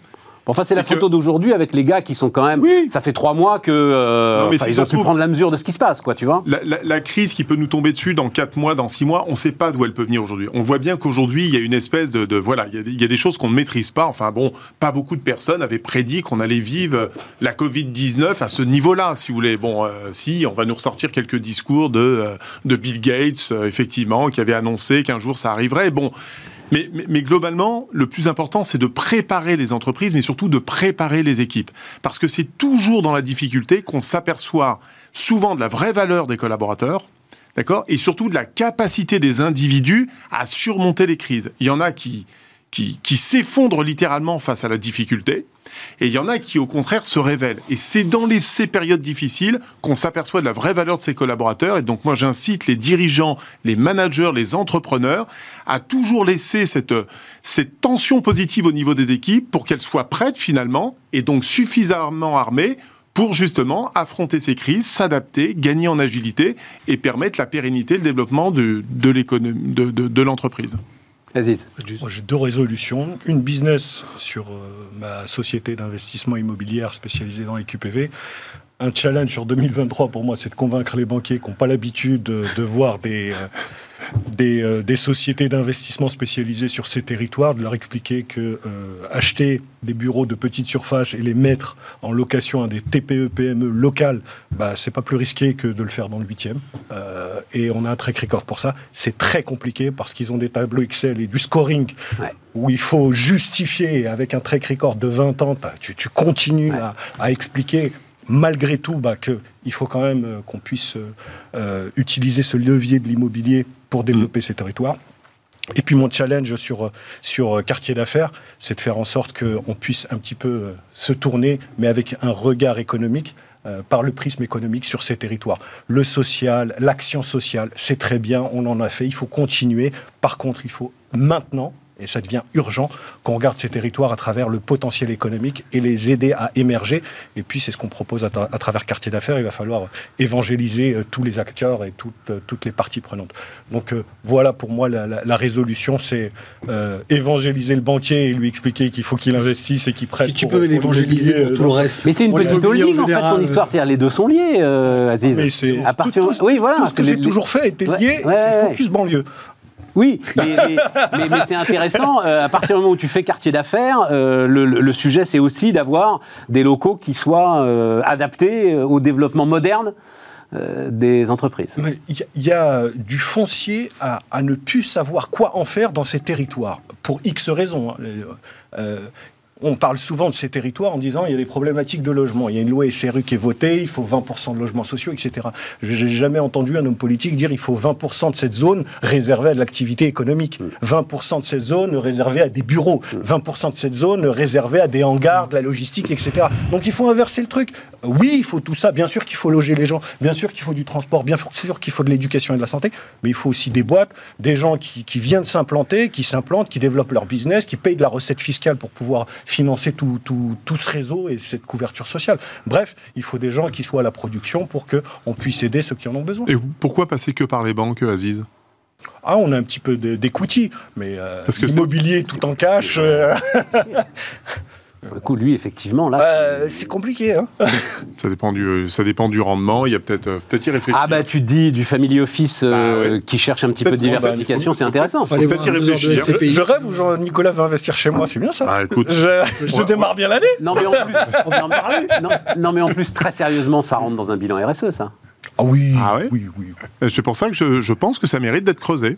[SPEAKER 1] Enfin, c'est la
[SPEAKER 2] que-
[SPEAKER 1] photo d'aujourd'hui avec les gars qui sont quand même.
[SPEAKER 2] Oui.
[SPEAKER 1] Ça fait trois mois que euh,
[SPEAKER 2] Non, mais
[SPEAKER 1] ils ont pu
[SPEAKER 2] trouve-
[SPEAKER 1] prendre la mesure de ce qui se passe, quoi, tu vois.
[SPEAKER 2] la, la- la crise qui peut nous tomber dessus dans 4 mois, dans 6 mois, on ne sait pas d'où elle peut venir aujourd'hui. On voit bien qu'aujourd'hui, il y a une espèce de... de- voilà, il y, a des, il y a des choses qu'on ne maîtrise pas. Enfin bon, pas beaucoup de personnes avaient prédit qu'on allait vivre la Covid-19 à ce niveau-là, si vous voulez. Bon, euh, si, on va nous ressortir quelques discours de, euh, de Bill Gates, effectivement, qui avait annoncé qu'un jour ça arriverait. Bon... Mais, globalement, le plus important, c'est de préparer les entreprises, mais surtout de préparer les équipes. Parce que c'est toujours dans la difficulté qu'on s'aperçoit souvent de la vraie valeur des collaborateurs, d'accord Et surtout de la capacité des individus à surmonter les crises. Il y en a qui, qui, qui s'effondrent littéralement face à la difficulté, et il y en a qui, au contraire, se révèlent. Et c'est dans ces périodes difficiles qu'on s'aperçoit de la vraie valeur de ses collaborateurs. Et donc, moi, j'incite les dirigeants, les managers, les entrepreneurs à toujours laisser cette, tension positive au niveau des équipes pour qu'elles soient prêtes, finalement, et donc suffisamment armées pour justement affronter ces crises, s'adapter, gagner en agilité et permettre la pérennité, le développement de l'entreprise.
[SPEAKER 4] J'ai deux résolutions. Une business sur euh, ma société d'investissement immobilière spécialisée dans les QPV. Un challenge sur 2023 pour moi, c'est de convaincre les banquiers qui n'ont pas l'habitude de, de voir des, euh, des, euh, des sociétés d'investissement spécialisées sur ces territoires, de leur expliquer que euh, acheter des bureaux de petite surface et les mettre en location à des TPE, PME locales, bah, c'est pas plus risqué que de le faire dans le 8e. Euh, et on a un track record pour ça. C'est très compliqué parce qu'ils ont des tableaux Excel et du scoring
[SPEAKER 1] Ouais.
[SPEAKER 4] où il faut justifier avec un track record de 20 ans, tu, tu continues
[SPEAKER 1] Ouais.
[SPEAKER 4] à, à expliquer malgré tout bah, qu'il faut quand même euh, qu'on puisse euh, euh, utiliser ce levier de l'immobilier pour développer ces territoires. Et puis mon challenge sur, sur quartier d'affaires, c'est de faire en sorte qu'on puisse un petit peu se tourner, mais avec un regard économique, euh, par le prisme économique sur ces territoires. Le social, l'action sociale, c'est très bien, on en a fait, il faut continuer. Par contre, il faut maintenant, et ça devient urgent, qu'on regarde ces territoires à travers le potentiel économique et les aider à émerger. Et puis c'est ce qu'on propose à, tra- à travers quartier d'affaires, il va falloir évangéliser euh, tous les acteurs et toutes, euh, toutes les parties prenantes. Donc euh, voilà pour moi la, la- la résolution, c'est euh, évangéliser le banquier et lui expliquer qu'il faut qu'il investisse et qu'il prête.
[SPEAKER 3] Si tu
[SPEAKER 4] pour-
[SPEAKER 3] peux
[SPEAKER 4] pour
[SPEAKER 3] l'évangéliser pour
[SPEAKER 4] euh,
[SPEAKER 3] tout le reste.
[SPEAKER 1] Mais c'est une petite holding en fait
[SPEAKER 3] général,
[SPEAKER 1] ton histoire, c'est-à-dire les deux sont liés, euh, Aziz.
[SPEAKER 4] Mais c'est
[SPEAKER 1] à partir,
[SPEAKER 4] tout, tout-
[SPEAKER 1] oui voilà.
[SPEAKER 4] tout ce que j'ai
[SPEAKER 1] les-
[SPEAKER 4] toujours fait était lié,
[SPEAKER 1] ouais,
[SPEAKER 4] c'est
[SPEAKER 1] ouais.
[SPEAKER 4] focus banlieue.
[SPEAKER 1] Oui, mais, c'est intéressant. euh, à partir du moment où tu fais quartier d'affaires, euh, le, sujet c'est aussi d'avoir des locaux qui soient euh, adaptés au développement moderne des entreprises.
[SPEAKER 4] Il y, a- du foncier à, ne plus savoir quoi en faire dans ces territoires, pour X raisons. hein. On parle souvent de ces territoires en disant il y a des problématiques de logement. Il y a une loi SRU qui est votée, il faut 20% de logements sociaux, etc. Je n'ai jamais entendu un homme politique dire il faut 20% de cette zone réservée à de l'activité économique, 20% de cette zone réservée à des bureaux, 20% de cette zone réservée à des hangars, de la logistique, etc. Donc il faut inverser le truc. Oui, il faut tout ça. Bien sûr qu'il faut loger les gens, bien sûr qu'il faut du transport, bien sûr qu'il faut de l'éducation et de la santé, mais il faut aussi des boîtes, des gens qui, qui viennent s'implanter, qui s'implantent, qui développent leur business, qui payent de la recette fiscale pour pouvoir financer tout, tout, tout ce réseau et cette couverture sociale. Bref, il faut des gens qui soient à la production pour qu'on puisse aider ceux qui en ont besoin.
[SPEAKER 2] Et pourquoi passer que par les banques, Aziz?
[SPEAKER 4] Ah, on a un petit peu d'equity, mais euh, l'immobilier tout en cash, euh,
[SPEAKER 1] Pour le coup, lui, effectivement, là.
[SPEAKER 4] euh, c'est compliqué. Hein
[SPEAKER 2] ça dépend, du, ça dépend du rendement. Il y a peut-être euh, peut-être y réfléchir.
[SPEAKER 1] Ah bah tu te dis du family office euh,
[SPEAKER 2] Bah ouais.
[SPEAKER 1] qui cherche un petit peu de
[SPEAKER 2] va-
[SPEAKER 1] diversification, c'est intéressant.
[SPEAKER 2] peut-être
[SPEAKER 3] voir
[SPEAKER 2] y réfléchir.
[SPEAKER 4] Je rêve où Jean-Nicolas va investir chez moi, c'est bien ça.
[SPEAKER 2] Ah, écoute.
[SPEAKER 4] je je
[SPEAKER 2] Ouais,
[SPEAKER 4] démarre bien l'année.
[SPEAKER 1] Non mais en plus, non, non, non, mais en plus très sérieusement, ça rentre dans un bilan RSE, ça.
[SPEAKER 4] Ah oui,
[SPEAKER 2] Ah ouais
[SPEAKER 4] oui, oui.
[SPEAKER 2] Euh, C'est pour ça que je, je pense que ça mérite d'être creusé.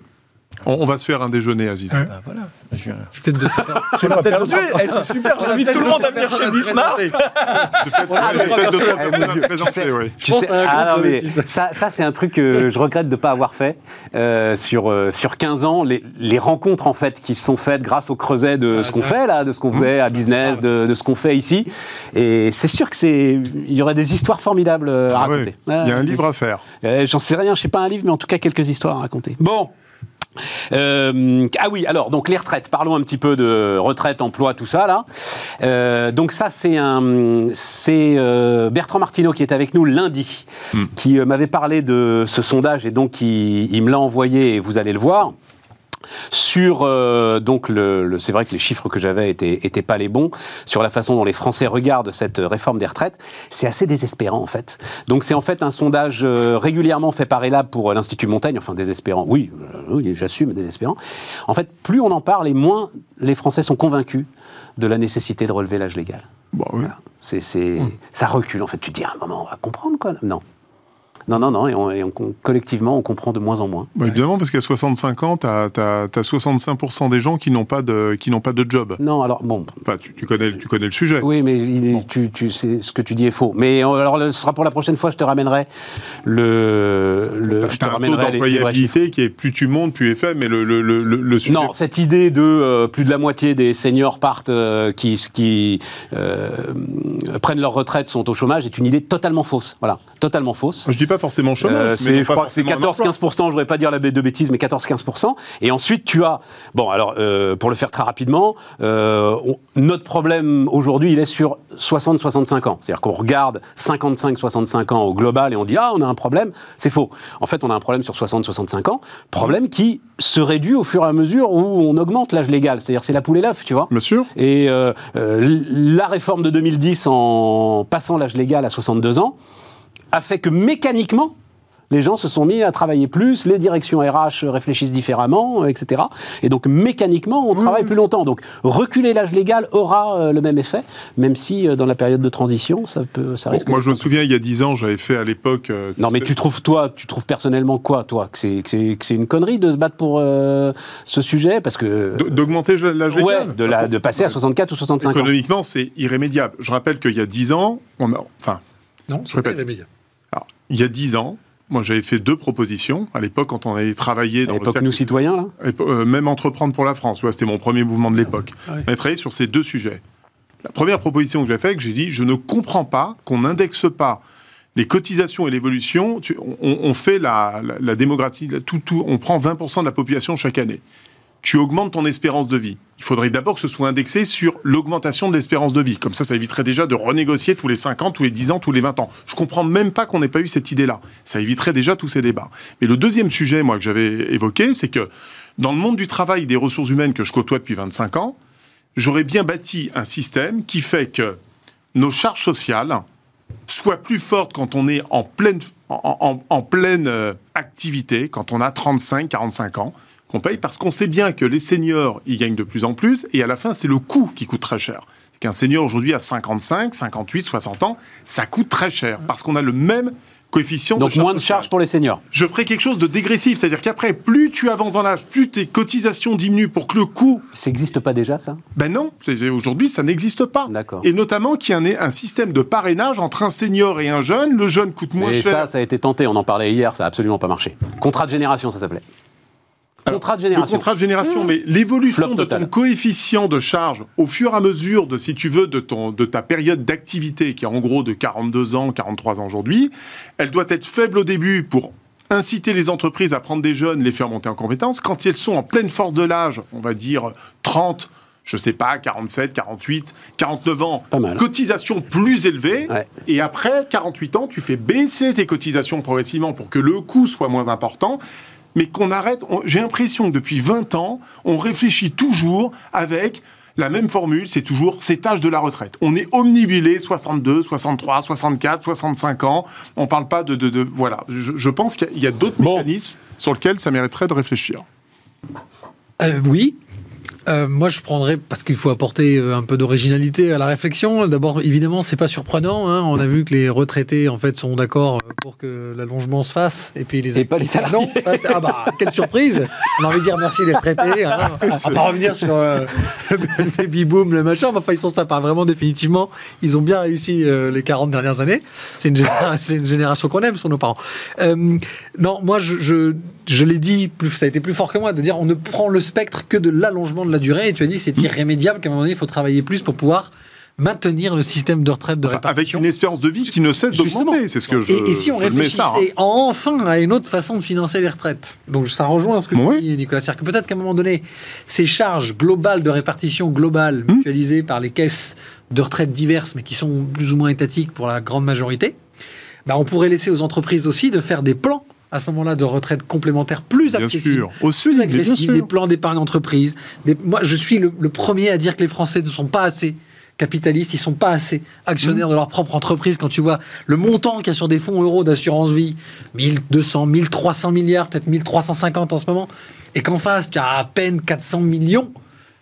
[SPEAKER 2] On, on va se faire un déjeuner, Aziz.
[SPEAKER 4] Ouais.
[SPEAKER 3] Bah, voilà.
[SPEAKER 5] Je-
[SPEAKER 3] Peut-être de-
[SPEAKER 4] C'est Eh, c'est super, j'invite
[SPEAKER 3] peut-être
[SPEAKER 4] tout le monde à venir chez Bismarck.
[SPEAKER 1] ah ça, ça c'est un truc que je regrette de ne pas avoir fait euh, sur, euh, sur 15 ans. Les, les rencontres en fait qui se sont faites grâce au creuset de
[SPEAKER 3] Ah,
[SPEAKER 1] ce qu'on fait là, de ce qu'on faisait à business, de, de ce qu'on fait ici. Et c'est sûr que c'est, il y aurait des histoires formidables euh, à
[SPEAKER 2] Ah
[SPEAKER 1] raconter.
[SPEAKER 2] Il y a un
[SPEAKER 1] Ouais,
[SPEAKER 2] livre à faire.
[SPEAKER 1] euh, J'en sais rien, je sais pas un livre, mais en tout cas quelques histoires à raconter. Bon. Euh, ah oui, alors donc les retraites. Parlons un petit peu de retraite, emploi, tout ça là. Euh, donc ça c'est un, c'est euh, Bertrand Martineau qui est avec nous lundi, qui euh, m'avait parlé de ce sondage et donc il, il me l'a envoyé et vous allez le voir. Sur euh, donc le, le- c'est vrai que les chiffres que j'avais étaient, étaient pas les bons sur la façon dont les Français regardent cette réforme des retraites, c'est assez désespérant en fait. Donc c'est en fait un sondage euh, régulièrement fait par Elab pour euh, l'Institut Montaigne, enfin désespérant. Oui, euh, oui, j'assume désespérant. En fait, plus on en parle et moins les Français sont convaincus de la nécessité de relever l'âge légal.
[SPEAKER 2] Bon, oui.
[SPEAKER 1] Voilà. C'est, c'est- ça recule en fait. Tu te dis à un moment on va comprendre quoi. Non. Non, non, non, et, on- et on- collectivement, on comprend de moins en moins.
[SPEAKER 2] Bah, évidemment, parce qu'à 65 ans, tu as, 65% des gens qui n'ont pas, de- qui pas de job.
[SPEAKER 1] Non, alors, bon,
[SPEAKER 2] Enfin, tu, tu connais, tu connais le sujet.
[SPEAKER 1] Oui, mais il tu, tu sais, ce que tu dis est faux. Mais euh, alors, ce sera pour la prochaine fois, je te ramènerai le. le je te
[SPEAKER 2] un taux
[SPEAKER 1] ramènerai
[SPEAKER 2] d'employabilité qui est plus tu montes, plus est fait, mais le, le, le, le- le sujet.
[SPEAKER 1] Non, cette idée de euh, plus de la moitié des seniors partent, euh, qui, qui euh, prennent leur retraite, sont au chômage, est une idée totalement fausse. Voilà, totalement fausse.
[SPEAKER 2] Je dis pas forcément chômage,
[SPEAKER 1] Euh, c'est-
[SPEAKER 2] non
[SPEAKER 1] je
[SPEAKER 2] pas
[SPEAKER 1] crois que c'est
[SPEAKER 2] forcément un emploi.
[SPEAKER 1] 14-15%, je voudrais pas dire la bête de bêtises, mais 14-15%. Et ensuite, tu as, bon, alors, euh, pour le faire très rapidement, euh, on- notre problème aujourd'hui, il est sur 60-65 ans. C'est-à-dire qu'on regarde 55-65 ans au global et on dit, ah, on a un problème. C'est faux. En fait, on a un problème sur 60-65 ans, problème qui se réduit au fur et à mesure où on augmente l'âge légal. C'est-à-dire, c'est la poule et l'œuf, tu vois.
[SPEAKER 2] Bien sûr.
[SPEAKER 1] Et euh, la réforme de 2010 en passant l'âge légal à 62 ans a fait que mécaniquement, les gens se sont mis à travailler plus, les directions RH réfléchissent différemment, euh, etc. Et donc mécaniquement, on travaille plus longtemps. Donc reculer l'âge légal aura euh, le même effet, même si euh, dans la période de transition, ça peut, ça
[SPEAKER 2] Bon,
[SPEAKER 1] risque.
[SPEAKER 2] moi, je me souviens, il y a 10 ans, j'avais fait à l'époque. euh,
[SPEAKER 1] Non, mais tu trouves toi, tu trouves personnellement quoi, toi, que c'est que c'est que c'est une connerie de se battre pour euh, ce sujet, parce que
[SPEAKER 2] D'augmenter l'âge légal?
[SPEAKER 1] ouais, de la de passer à 64 ou 65 ans.
[SPEAKER 2] Économiquement, c'est irrémédiable. Je rappelle qu'il y a 10 ans, on a. Enfin,
[SPEAKER 3] Non,
[SPEAKER 2] Je répète. alors, il y a 10 ans, moi, j'avais fait deux propositions. À l'époque, quand on allait travailler
[SPEAKER 1] À
[SPEAKER 2] dans le
[SPEAKER 1] l'époque, nous citoyens, là?
[SPEAKER 2] Euh, même entreprendre pour la France, c'était mon premier mouvement de l'époque.
[SPEAKER 3] Ah oui.
[SPEAKER 2] On a travaillé sur ces deux sujets. La première proposition que j'ai faite, que j'ai dit, je ne comprends pas qu'on n'indexe pas les cotisations et l'évolution. On, on fait la, la- la démographie, la- tout, tout, on prend 20% de la population chaque année. Tu augmentes ton espérance de vie. Il faudrait d'abord que ce soit indexé sur l'augmentation de l'espérance de vie. Comme ça, ça éviterait déjà de renégocier tous les 5 ans, tous les 10 ans, tous les 20 ans. Je comprends même pas qu'on n'ait pas eu cette idée-là. Ça éviterait déjà tous ces débats. Mais le deuxième sujet, moi, que j'avais évoqué, c'est que dans le monde du travail et des ressources humaines que je côtoie depuis 25 ans, j'aurais bien bâti un système qui fait que nos charges sociales soient plus fortes quand on est en pleine, en, pleine euh, activité, quand on a 35, 45 ans, qu'on paye, parce qu'on sait bien que les seniors, ils gagnent de plus en plus, et à la fin, c'est le coût qui coûte très cher. Qu'un senior aujourd'hui à 55, 58, 60 ans, ça coûte très cher, parce qu'on a le même coefficient
[SPEAKER 1] Donc
[SPEAKER 2] de
[SPEAKER 1] moins de charges pour les seniors.
[SPEAKER 2] je ferai quelque chose de dégressif. C'est-à-dire qu'après, plus tu avances dans l'âge, plus tes cotisations diminuent pour que le coût.
[SPEAKER 1] Ça n'existe pas déjà, ça?
[SPEAKER 2] Ben non, aujourd'hui, ça n'existe pas.
[SPEAKER 1] D'accord.
[SPEAKER 2] Et notamment qu'il y ait un, un système de parrainage entre un senior et un jeune. Le jeune coûte moins
[SPEAKER 1] Et
[SPEAKER 2] cher.
[SPEAKER 1] ça, ça a été tenté, on en parlait hier, ça a absolument pas marché. Contrat de génération, ça s'appelait. Contrat de
[SPEAKER 2] le
[SPEAKER 1] génération.
[SPEAKER 2] contrat de génération, mais l'évolution
[SPEAKER 1] Flop
[SPEAKER 2] de ton coefficient de charge au fur et à mesure de, si tu veux, de, ton, de ta période d'activité, qui est en gros de 42 ans, 43 ans aujourd'hui, elle doit être faible au début pour inciter les entreprises à prendre des jeunes, les faire monter en compétences. Quand elles sont en pleine force de l'âge, on va dire 30, je sais pas, 47, 48, 49 ans, cotisation plus élevée.
[SPEAKER 1] Ouais.
[SPEAKER 2] Et après 48 ans, tu fais baisser tes cotisations progressivement pour que le coût soit moins important. Mais qu'on arrête. J'ai l'impression que depuis 20 ans, on réfléchit toujours avec la même formule, c'est toujours cet âge de la retraite. On est omnibilé 62, 63, 64, 65 ans. On parle pas de. de, de- voilà. Je, je pense qu'il y a- d'autres
[SPEAKER 1] Bon.
[SPEAKER 2] mécanismes sur lesquels ça mériterait de réfléchir.
[SPEAKER 3] Euh, oui. Euh, moi, je prendrais parce qu'il faut apporter euh, un peu d'originalité à la réflexion. D'abord, évidemment, c'est pas surprenant. hein. On a vu que les retraités, en fait, sont d'accord euh, pour que l'allongement se fasse, et puis les
[SPEAKER 1] Et pas les salariés.
[SPEAKER 3] Non, ça, c'est- ah bah quelle surprise On a envie de dire merci les retraités. hein. On va pas revenir sur euh, le baby boom, le machin. mais Enfin, ils sont sympas. Vraiment, définitivement, ils ont bien réussi euh, les 40 dernières années. C'est une, génération- c'est une génération qu'on aime, sont nos parents. Non, moi, je, je, je l'ai dit, plus, ça a été plus fort que moi, de dire on ne prend le spectre que de l'allongement de la durée. Et tu as dit c'est irrémédiable qu'à un moment donné, il faut travailler plus pour pouvoir maintenir le système de retraite de
[SPEAKER 2] Avec
[SPEAKER 3] répartition.
[SPEAKER 2] une espérance de vie qui ne cesse d'augmenter. C'est ce que je.
[SPEAKER 3] et, et si on réfléchissait
[SPEAKER 2] ça, hein.
[SPEAKER 3] enfin à une autre façon de financer les retraites Donc ça rejoint ce que
[SPEAKER 2] Oui.
[SPEAKER 3] tu dis, Nicolas. C'est-à-dire que peut-être qu'à un moment donné, ces charges globales de répartition globale
[SPEAKER 2] Hmm.
[SPEAKER 3] mutualisées par les caisses de retraite diverses, mais qui sont plus ou moins étatiques pour la grande majorité, bah, on pourrait laisser aux entreprises aussi de faire des plans à ce moment-là de retraite complémentaire plus
[SPEAKER 2] sûr. Aussi,
[SPEAKER 3] plus
[SPEAKER 2] sûr.
[SPEAKER 3] des plans d'épargne entreprise. Des... Moi, je suis le, le premier à dire que les Français ne sont pas assez capitalistes, ils sont pas assez actionnaires
[SPEAKER 2] Mmh.
[SPEAKER 3] de leur propre entreprise. Quand tu vois le montant qu'il y a sur des fonds euros d'assurance vie, 1200, 1300 milliards, peut-être 1350 en ce moment, et qu'en face, tu as à peine 400 millions.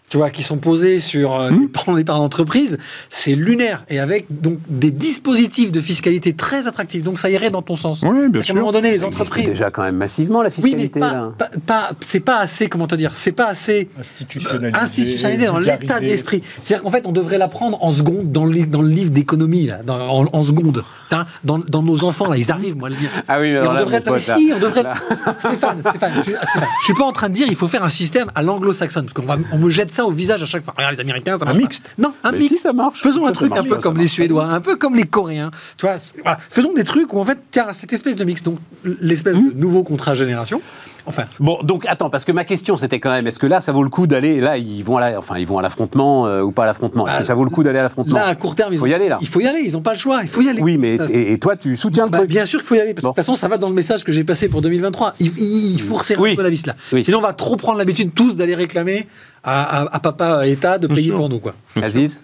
[SPEAKER 3] Tu vois, qui sont posés sur euh,
[SPEAKER 2] Mmh.
[SPEAKER 3] des d'épargne d'entreprise, c'est lunaire. Et avec donc des dispositifs de fiscalité très attractifs. Donc ça irait dans ton sens.
[SPEAKER 2] Oui, bien
[SPEAKER 3] À un moment
[SPEAKER 2] sûr.
[SPEAKER 3] donné, les entreprises.
[SPEAKER 1] déjà quand même massivement la
[SPEAKER 3] Oui, mais
[SPEAKER 1] fiscalité
[SPEAKER 3] pas,
[SPEAKER 1] là.
[SPEAKER 3] pas- pas- c'est pas assez, comment te dire, c'est pas assez
[SPEAKER 4] Institutionnalisé.
[SPEAKER 3] institutionnalisé dans l'état d'esprit. C'est-à-dire qu'en fait, on devrait l'apprendre en seconde dans dans le livre d'économie, là, dans- en, en seconde. Hein, Dans, dans nos enfants, là, ils arrivent, moi, le mien.
[SPEAKER 1] Ah oui, mais
[SPEAKER 3] on
[SPEAKER 1] là,
[SPEAKER 3] devrait, mais si, on devrait.
[SPEAKER 1] Là.
[SPEAKER 3] Stéphane, Stéphane, je, Stéphane, je suis pas en train de dire il faut faire un système à l'anglo-saxonne, parce qu'on on me jette ça au visage à chaque fois. Regarde les Américains, ça marche pas.
[SPEAKER 4] mixte.
[SPEAKER 3] Non, un mixte.
[SPEAKER 1] si, ça marche.
[SPEAKER 3] Faisons un truc
[SPEAKER 1] marche
[SPEAKER 3] un peu comme les. Suédois, un peu comme les Coréens. Tu vois, voilà. faisons des trucs où en fait, tiens, cette espèce de mix, donc l'espèce
[SPEAKER 1] Mmh.
[SPEAKER 3] de nouveau contrat génération. Enfin,
[SPEAKER 1] Bon, donc attends, parce que ma question c'était quand même, est-ce que là ça vaut le coup d'aller, là ils vont à enfin ils vont à l'affrontement euh, ou pas à l'affrontement Est-ce
[SPEAKER 3] Bah,
[SPEAKER 1] que ça vaut le coup d'aller à l'affrontement
[SPEAKER 3] là, à court terme, ils
[SPEAKER 1] Faut y aller, là.
[SPEAKER 3] Il faut y aller, ils n'ont pas le choix, il faut y aller.
[SPEAKER 1] Oui, mais
[SPEAKER 3] Ça,
[SPEAKER 1] et, et toi tu soutiens le
[SPEAKER 3] Bah,
[SPEAKER 1] truc
[SPEAKER 3] bien sûr qu'il faut y aller, parce que
[SPEAKER 1] Bon.
[SPEAKER 3] de toute façon, ça va dans le message que j'ai passé pour 2023. Il, il- il faut resserrer
[SPEAKER 1] Oui.
[SPEAKER 3] un peu la vis là.
[SPEAKER 1] Oui.
[SPEAKER 3] Sinon, on va trop prendre l'habitude tous d'aller réclamer à, à- à papa État de payer pour nous. Quoi.
[SPEAKER 1] Aziz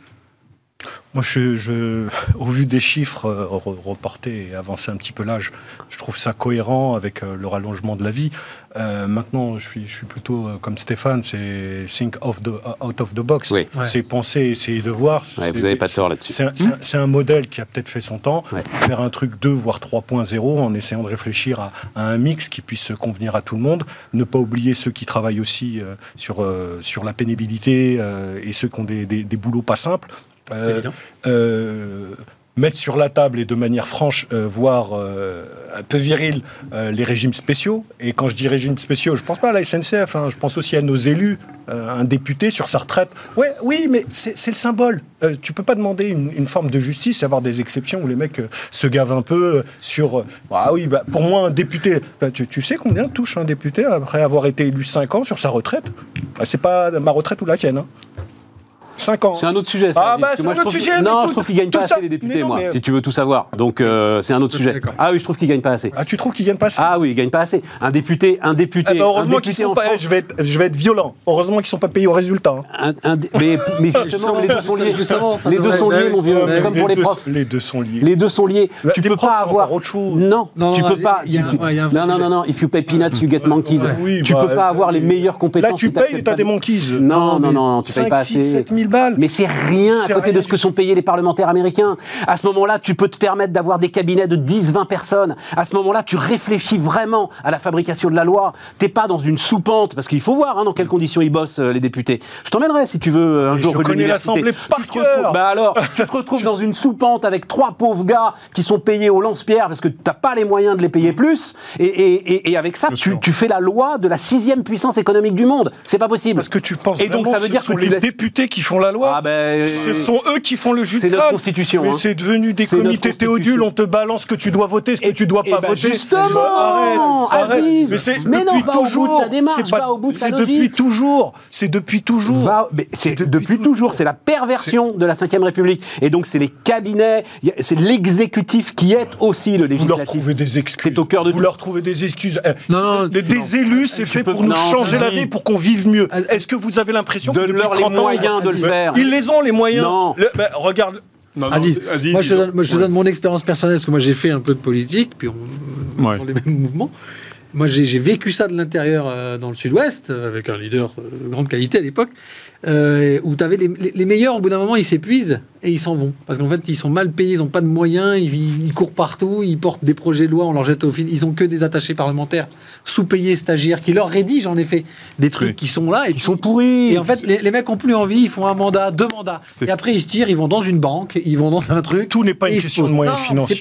[SPEAKER 4] Moi, je, je- au vu des chiffres euh, re- reportés et avancer un petit peu l'âge, je trouve ça cohérent avec euh, le rallongement de la vie. Euh, maintenant, je suis, je suis plutôt euh, comme Stéphane, c'est think of the, out of the box.
[SPEAKER 1] Oui.
[SPEAKER 3] Ouais.
[SPEAKER 4] C'est penser, essayer de voir.
[SPEAKER 1] Ouais, vous n'avez pas tort là-dessus.
[SPEAKER 4] C'est un, modèle qui a peut-être fait son temps.
[SPEAKER 1] Ouais.
[SPEAKER 4] Faire un truc 2 voire 3.0 en essayant de réfléchir à, à un mix qui puisse convenir à tout le monde. Ne pas oublier ceux qui travaillent aussi euh, sur, euh, sur la pénibilité euh, et ceux qui ont des, des- des boulots pas simples. Euh, euh, mettre sur la table et de manière franche, euh, voire euh, un peu viril, euh, les régimes spéciaux. Et quand je dis régimes spéciaux, je pense pas à la SNCF, hein, je pense aussi à nos élus, un député sur sa retraite. Ouais, oui, mais c'est le symbole. Tu peux pas demander une, une forme de justice et avoir des exceptions où les mecs se gavent un peu sur. ah oui, bah, pour moi, un député, bah, tu, tu sais combien touche un député après avoir été élu 5 ans sur sa retraite? Bah, C'est pas ma retraite ou la tienne. Hein. 5 ans.
[SPEAKER 1] C'est un autre sujet. Ça,
[SPEAKER 4] Ah, bah, c'est un autre sujet,
[SPEAKER 1] Non,
[SPEAKER 4] tout-
[SPEAKER 1] je trouve qu'ils gagnent pas assez les députés,
[SPEAKER 4] non,
[SPEAKER 1] moi,
[SPEAKER 4] mais-
[SPEAKER 1] si tu veux tout savoir. Donc euh, c'est un autre sujet. Ah oui, je trouve qu'ils gagnent pas assez.
[SPEAKER 4] Ah, tu trouves qu'ils gagnent pas ça
[SPEAKER 1] Ah oui, ils gagnent pas assez. Un député, un député, un
[SPEAKER 4] heureusement qu'ils sont
[SPEAKER 1] en
[SPEAKER 4] pas.
[SPEAKER 1] France-
[SPEAKER 4] je vais être, je vais être violent. Heureusement qu'ils sont pas payés au résultat. hein.
[SPEAKER 1] un- un dé- mais, mais justement, les deux sont liés. Les deux sont liés,
[SPEAKER 3] bah
[SPEAKER 1] mon vieux, comme
[SPEAKER 4] les
[SPEAKER 1] pour les
[SPEAKER 4] deux-
[SPEAKER 1] profs.
[SPEAKER 4] Les deux sont liés.
[SPEAKER 1] Les deux sont liés.
[SPEAKER 4] Bah,
[SPEAKER 1] tu
[SPEAKER 4] les
[SPEAKER 1] peux pas avoir
[SPEAKER 4] encore autre chose.
[SPEAKER 1] Non,
[SPEAKER 3] Non,
[SPEAKER 1] tu
[SPEAKER 3] non,
[SPEAKER 1] peux pas.
[SPEAKER 3] il y a un-
[SPEAKER 1] tu-
[SPEAKER 3] ouais, il y a un vrai
[SPEAKER 1] non, non, non, non. If you pay peanuts, you get monkeys. Tu
[SPEAKER 4] bah,
[SPEAKER 1] peux pas avoir les meilleures compétences.
[SPEAKER 4] Là, tu payes t'as des
[SPEAKER 1] de-
[SPEAKER 4] monkeys.
[SPEAKER 1] Non, non, non, tu payes
[SPEAKER 4] 5,
[SPEAKER 1] pas
[SPEAKER 4] 6,
[SPEAKER 1] assez.
[SPEAKER 4] 7 000 balles.
[SPEAKER 1] Mais c'est rien à côté
[SPEAKER 4] rien
[SPEAKER 1] de ce que sont payés les parlementaires américains. À ce moment-là, tu peux te permettre d'avoir des cabinets de 10, 20 personnes. À ce moment-là, tu réfléchis vraiment à la fabrication de la loi. T'es pas dans une soupente, parce qu'il faut voir hein, dans quelles conditions ils bossent, euh, les députés. Je t'emmènerai si tu veux un
[SPEAKER 4] Je
[SPEAKER 1] jour de
[SPEAKER 4] connais l'Assemblée par cœur.
[SPEAKER 1] retrouves- Bah alors, tu te retrouves dans une soupente avec trois pauvres gars qui sont payés au lance-pierre parce que t'as pas les moyens de les payer plus. Et, et- et- et avec ça, tu, fais la loi de la sixième puissance économique du monde. C'est pas possible.
[SPEAKER 4] Parce que tu penses
[SPEAKER 1] Et donc, ça veut
[SPEAKER 4] que
[SPEAKER 1] dire
[SPEAKER 4] ce sont
[SPEAKER 1] que
[SPEAKER 4] les
[SPEAKER 1] laisses-
[SPEAKER 4] députés qui font la loi
[SPEAKER 1] Ah ben,
[SPEAKER 4] Ce sont eux qui font le jus
[SPEAKER 1] c'est
[SPEAKER 4] de
[SPEAKER 1] notre constitution,
[SPEAKER 4] Mais
[SPEAKER 1] hein.
[SPEAKER 4] c'est devenu des comités théodules. On te balance ce que tu dois voter, ce que tu dois
[SPEAKER 1] Eh
[SPEAKER 4] pas
[SPEAKER 1] ben,
[SPEAKER 4] voter.
[SPEAKER 1] justement,
[SPEAKER 4] arrête, arrête.
[SPEAKER 1] Aziz.
[SPEAKER 4] Mais c'est depuis
[SPEAKER 1] va au bout de
[SPEAKER 4] toujours.
[SPEAKER 1] ta démarche,
[SPEAKER 4] C'est pas-
[SPEAKER 1] va au bout de ta
[SPEAKER 4] C'est
[SPEAKER 1] logique.
[SPEAKER 4] depuis toujours. C'est depuis toujours.
[SPEAKER 1] Va- mais c'est depuis,
[SPEAKER 4] depuis
[SPEAKER 1] toujours, c'est la perversion de la Ve République. Et donc, c'est les cabinets, c'est l'exécutif qui est aussi le
[SPEAKER 4] Vous leur
[SPEAKER 1] législatif.
[SPEAKER 4] trouvez des excuses.
[SPEAKER 1] C'est au cœur de
[SPEAKER 4] Vous
[SPEAKER 1] tout.
[SPEAKER 4] leur trouvez des excuses.
[SPEAKER 3] Non, non,
[SPEAKER 4] des, des élus, c'est fait pour nous changer la vie, pour qu'on vive mieux. Est-ce que vous avez l'impression que depuis
[SPEAKER 1] Donne-leur les
[SPEAKER 4] 30 ans,
[SPEAKER 1] moyens de le faire.
[SPEAKER 4] Ils les ont les moyens.
[SPEAKER 1] Non.
[SPEAKER 4] Le- regarde.
[SPEAKER 2] Non, non,
[SPEAKER 3] Aziz,
[SPEAKER 2] Aziz,
[SPEAKER 3] moi je te donne, moi, je te
[SPEAKER 2] ouais.
[SPEAKER 3] donne mon expérience personnelle parce que moi j'ai fait un peu de politique, puis on
[SPEAKER 2] Ouais.
[SPEAKER 3] dans les mêmes mouvements. Moi, j'ai vécu ça de l'intérieur euh, dans le sud-ouest, euh, avec un leader euh, de grande qualité à l'époque, euh, où tu avais les, les- les meilleurs, au bout d'un moment, ils s'épuisent et ils s'en vont. Parce qu'en fait, ils sont mal payés, ils n'ont pas de moyens, ils, ils courent partout, ils portent des projets de loi, on leur jette au fil. Ils ont que des attachés parlementaires, sous-payés stagiaires, qui leur rédigent, en effet, des trucs
[SPEAKER 2] Oui.
[SPEAKER 3] qui sont là et
[SPEAKER 1] Ils sont pourris.
[SPEAKER 3] Et en fait, les, les mecs ont plus envie, ils font un mandat, deux mandats. Et après, ils se tirent, ils vont dans une banque, ils vont dans un truc.
[SPEAKER 4] Tout n'est pas une question de moyens financiers.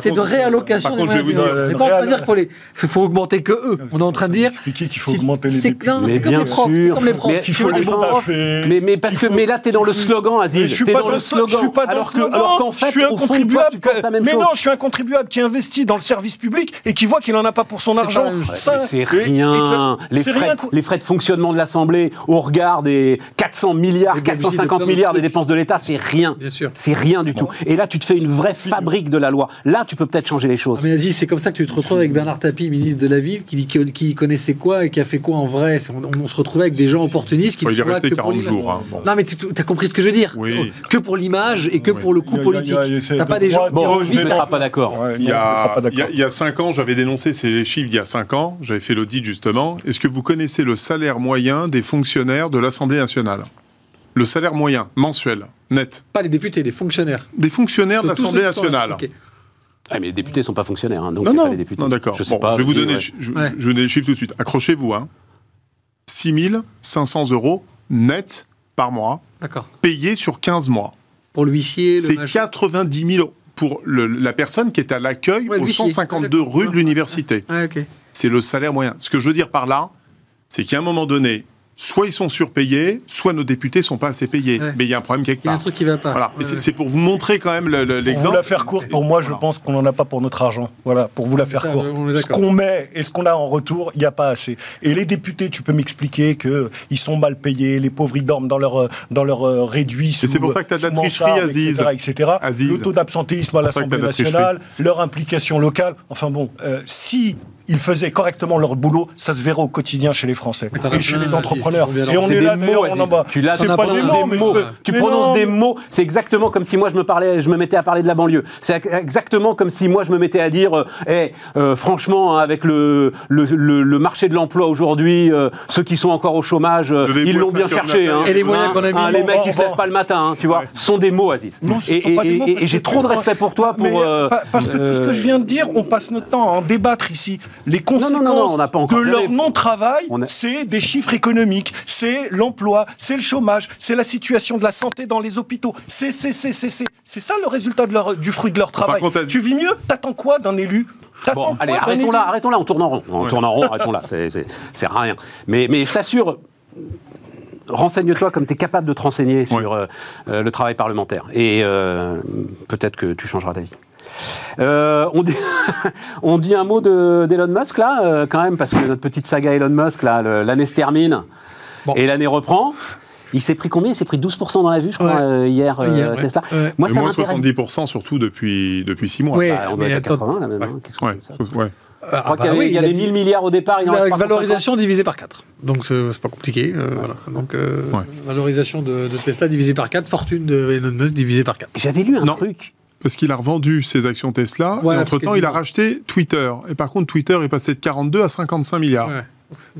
[SPEAKER 3] c'est- de
[SPEAKER 2] contre-
[SPEAKER 3] réallocation
[SPEAKER 2] par
[SPEAKER 3] des
[SPEAKER 2] contre, je vais vous dire-
[SPEAKER 3] n'est
[SPEAKER 4] euh,
[SPEAKER 3] pas en train de dire qu'il faut, les- faut, faut augmenter que eux. On est en train de dire.
[SPEAKER 4] Expliquer qu'il faut
[SPEAKER 3] c'est-
[SPEAKER 4] augmenter les
[SPEAKER 3] c'est- comme
[SPEAKER 1] bien
[SPEAKER 3] les profs.
[SPEAKER 1] Mais parce que mais là t'es dans le slogan Aziz,
[SPEAKER 4] je suis
[SPEAKER 1] t'es
[SPEAKER 4] pas
[SPEAKER 1] dans le
[SPEAKER 4] dans,
[SPEAKER 1] slogan
[SPEAKER 4] je suis pas dans
[SPEAKER 1] alors
[SPEAKER 4] le
[SPEAKER 1] que
[SPEAKER 4] slogan.
[SPEAKER 1] alors qu'en fait
[SPEAKER 4] je suis un
[SPEAKER 1] fond toi
[SPEAKER 4] contribuable. mais
[SPEAKER 1] chose.
[SPEAKER 4] non, je suis un contribuable qui investit dans le service public et qui voit qu'il en a pas pour son argent.
[SPEAKER 1] c'est
[SPEAKER 4] et- et
[SPEAKER 1] rien.
[SPEAKER 4] ça-
[SPEAKER 1] les, frais,
[SPEAKER 4] rien.
[SPEAKER 1] les frais de fonctionnement de l'Assemblée au regard des 400 milliards,
[SPEAKER 3] Les déficits de
[SPEAKER 1] 450
[SPEAKER 3] plein de
[SPEAKER 1] milliards des dépenses de l'État, c'est rien.
[SPEAKER 3] Bien sûr.
[SPEAKER 1] C'est rien du tout. Et là, tu te fais une vraie fabrique de la loi. Là, tu peux peut-être changer les choses.
[SPEAKER 3] Ah, mais Aziz, c'est comme ça que tu te retrouves avec Bernard Tapie, ministre de la Ville, qui dit que- qui connaissait quoi et qui a fait quoi en vrai. On, on se retrouvait avec des gens opportunistes qui
[SPEAKER 2] il est resté
[SPEAKER 3] que pour
[SPEAKER 2] 40
[SPEAKER 3] l'image.
[SPEAKER 2] jours. hein, bon.
[SPEAKER 3] Non, mais tu as compris ce que je veux dire.
[SPEAKER 2] Oui.
[SPEAKER 3] Que pour l'image et que pour le coup politique. T'as pas des gens
[SPEAKER 1] Bon,
[SPEAKER 3] envie
[SPEAKER 1] ne mettra pas d'accord.
[SPEAKER 2] Il y, a,
[SPEAKER 4] pas d'accord.
[SPEAKER 2] il y a- il y a cinq ans, j'avais dénoncé ces chiffres d'il y a cinq ans, j'avais fait l'audit justement. Est-ce que vous connaissez le salaire moyen des fonctionnaires de l'Assemblée nationale? Le salaire moyen, mensuel, net?
[SPEAKER 3] Pas les députés, les fonctionnaires.
[SPEAKER 2] Des fonctionnaires de, l'Assemblée nationale.
[SPEAKER 1] Ah, mais les députés sont pas fonctionnaires, hein, donc
[SPEAKER 2] Non, non,
[SPEAKER 1] pas les députés.
[SPEAKER 2] non d'accord.
[SPEAKER 1] Je sais
[SPEAKER 2] Bon,
[SPEAKER 1] pas.
[SPEAKER 2] je vais vous donner,
[SPEAKER 1] ouais.
[SPEAKER 2] je, je-
[SPEAKER 3] Ouais.
[SPEAKER 2] je vais donner les chiffres tout de suite. Accrochez-vous. Hein. 6 500 euros net par mois,
[SPEAKER 3] D'accord.
[SPEAKER 2] payés sur 15 mois.
[SPEAKER 3] Pour l'huissier,
[SPEAKER 2] C'est
[SPEAKER 3] machin.
[SPEAKER 2] 90 000 euros pour le- la personne qui est à l'accueil
[SPEAKER 3] Ouais,
[SPEAKER 2] au
[SPEAKER 3] l'huissier.
[SPEAKER 2] 152
[SPEAKER 3] D'accord.
[SPEAKER 2] rue de l'université.
[SPEAKER 3] Ah.
[SPEAKER 2] C'est le salaire moyen. Ce que je veux dire par là, c'est qu'à un moment donné, soit ils sont surpayés, soit nos députés sont pas assez payés.
[SPEAKER 3] Ouais.
[SPEAKER 2] Mais il y a un problème quelque
[SPEAKER 3] Il y a un
[SPEAKER 2] part.
[SPEAKER 3] truc qui va pas.
[SPEAKER 2] Voilà.
[SPEAKER 3] Ouais,
[SPEAKER 2] c'est-
[SPEAKER 3] ouais.
[SPEAKER 2] c'est pour vous montrer quand même le- le-
[SPEAKER 4] Pour vous
[SPEAKER 2] l'exemple.
[SPEAKER 4] la faire courte, pour moi, je pense qu'on n'en a pas pour notre argent. Voilà, pour vous la faire
[SPEAKER 3] Ça,
[SPEAKER 4] courte. Ce qu'on met et ce qu'on a en retour, il n'y a pas assez. Et les députés, tu peux m'expliquer qu'ils sont mal payés, les pauvres, ils dorment dans leur, dans leur euh, réduit. sous-
[SPEAKER 2] c'est pour ça que t'as de la tricherie, Aziz.
[SPEAKER 4] Etc. etc.
[SPEAKER 2] Aziz.
[SPEAKER 4] Le taux d'absentéisme à l'Assemblée nationale, leur implication locale. Enfin bon, euh, si ils faisaient correctement leur boulot, ça se verrait au quotidien chez les Français et chez les entrepreneurs. Et on est
[SPEAKER 1] des
[SPEAKER 4] là
[SPEAKER 1] mots,
[SPEAKER 4] d'ailleurs en bas.
[SPEAKER 1] Tu l'as,
[SPEAKER 4] pas des mots,
[SPEAKER 3] des mots.
[SPEAKER 4] peux-
[SPEAKER 1] Tu
[SPEAKER 4] mais
[SPEAKER 1] prononces
[SPEAKER 4] non,
[SPEAKER 1] des mots, c'est exactement comme si moi je me parlais, je me mettais à parler de la banlieue. C'est exactement comme si moi je me mettais à dire, euh, Eh, euh, franchement, hein, avec le, le, le- le marché de l'emploi aujourd'hui, euh, ceux qui sont encore au chômage, euh, ils l'ont bien
[SPEAKER 2] 5 heures de
[SPEAKER 1] cherché. hein.
[SPEAKER 3] Et les moyens
[SPEAKER 1] Hein,
[SPEAKER 3] qu'on a mis,
[SPEAKER 1] hein, les
[SPEAKER 4] on
[SPEAKER 1] mecs qui
[SPEAKER 4] on
[SPEAKER 1] se lèvent pas le matin, tu vois, sont des mots, Aziz. Et j'ai
[SPEAKER 4] que-
[SPEAKER 1] trop de respect pour toi pour. Euh,
[SPEAKER 4] pa- parce que tout ce que je viens de dire, on passe notre temps à en débattre ici. Les conséquences
[SPEAKER 1] non, non, on n'a pas encore
[SPEAKER 4] de
[SPEAKER 1] fait
[SPEAKER 4] leur non-travail, c'est des chiffres économiques, c'est l'emploi, c'est le chômage, c'est la situation de la santé dans les hôpitaux. C'est c'est c'est c'est c'est c'est ça le résultat de leur, du fruit de leur travail.
[SPEAKER 2] contre,
[SPEAKER 4] tu vis mieux T'attends quoi d'un élu
[SPEAKER 1] Bon,
[SPEAKER 4] quoi
[SPEAKER 1] allez, arrêtons là, arrêtons là, on tourne en rond. On
[SPEAKER 2] Ouais.
[SPEAKER 1] tourne en rond, arrêtons là, c'est- c'est c'est rien. Mais, mais je t'assure, renseigne-toi comme tu es capable de te renseigner sur
[SPEAKER 2] Ouais.
[SPEAKER 1] euh, euh, le travail parlementaire. Et euh, peut-être que tu changeras d'avis. Euh, on, dit, on dit un mot de- d'Elon Musk là, euh, quand même, parce que notre petite saga Elon Musk, là, l'année se termine
[SPEAKER 3] Bon.
[SPEAKER 1] et l'année reprend. Il s'est pris combien? Il s'est pris 12% dans la vue, je crois,
[SPEAKER 3] Ouais.
[SPEAKER 1] euh, hier, euh,
[SPEAKER 3] Hier, ouais.
[SPEAKER 1] Tesla.
[SPEAKER 3] Ouais.
[SPEAKER 1] Moi,
[SPEAKER 2] Et
[SPEAKER 1] ça
[SPEAKER 2] moins
[SPEAKER 1] m'intéresse.
[SPEAKER 2] 70% surtout depuis, depuis 6 mois.
[SPEAKER 3] Ouais.
[SPEAKER 1] Bah, on doit être à
[SPEAKER 3] attends.
[SPEAKER 1] 80 là même,
[SPEAKER 3] Ouais.
[SPEAKER 1] hein, quelque chose comme ça.
[SPEAKER 2] ouais.
[SPEAKER 1] Je
[SPEAKER 3] Ah,
[SPEAKER 1] crois
[SPEAKER 3] bah
[SPEAKER 1] qu'il y avait,
[SPEAKER 3] oui,
[SPEAKER 1] il y
[SPEAKER 3] a
[SPEAKER 1] avait
[SPEAKER 3] dit-
[SPEAKER 1] 1000 milliards au départ, il en reste
[SPEAKER 3] Avec
[SPEAKER 1] 350.
[SPEAKER 3] valorisation divisée par 4. Donc c'est c'est pas compliqué. euh, voilà. Donc euh,
[SPEAKER 2] Ouais.
[SPEAKER 3] valorisation de, de Tesla divisée par 4, fortune de Elon Musk divisée par 4.
[SPEAKER 1] J'avais lu un
[SPEAKER 2] Non.
[SPEAKER 1] truc.
[SPEAKER 2] Parce qu'il a revendu ses actions Tesla,
[SPEAKER 3] Ouais,
[SPEAKER 2] et entre-temps, il a racheté Twitter. Et par contre, Twitter est passé de 42 à 55 milliards.
[SPEAKER 3] Ouais.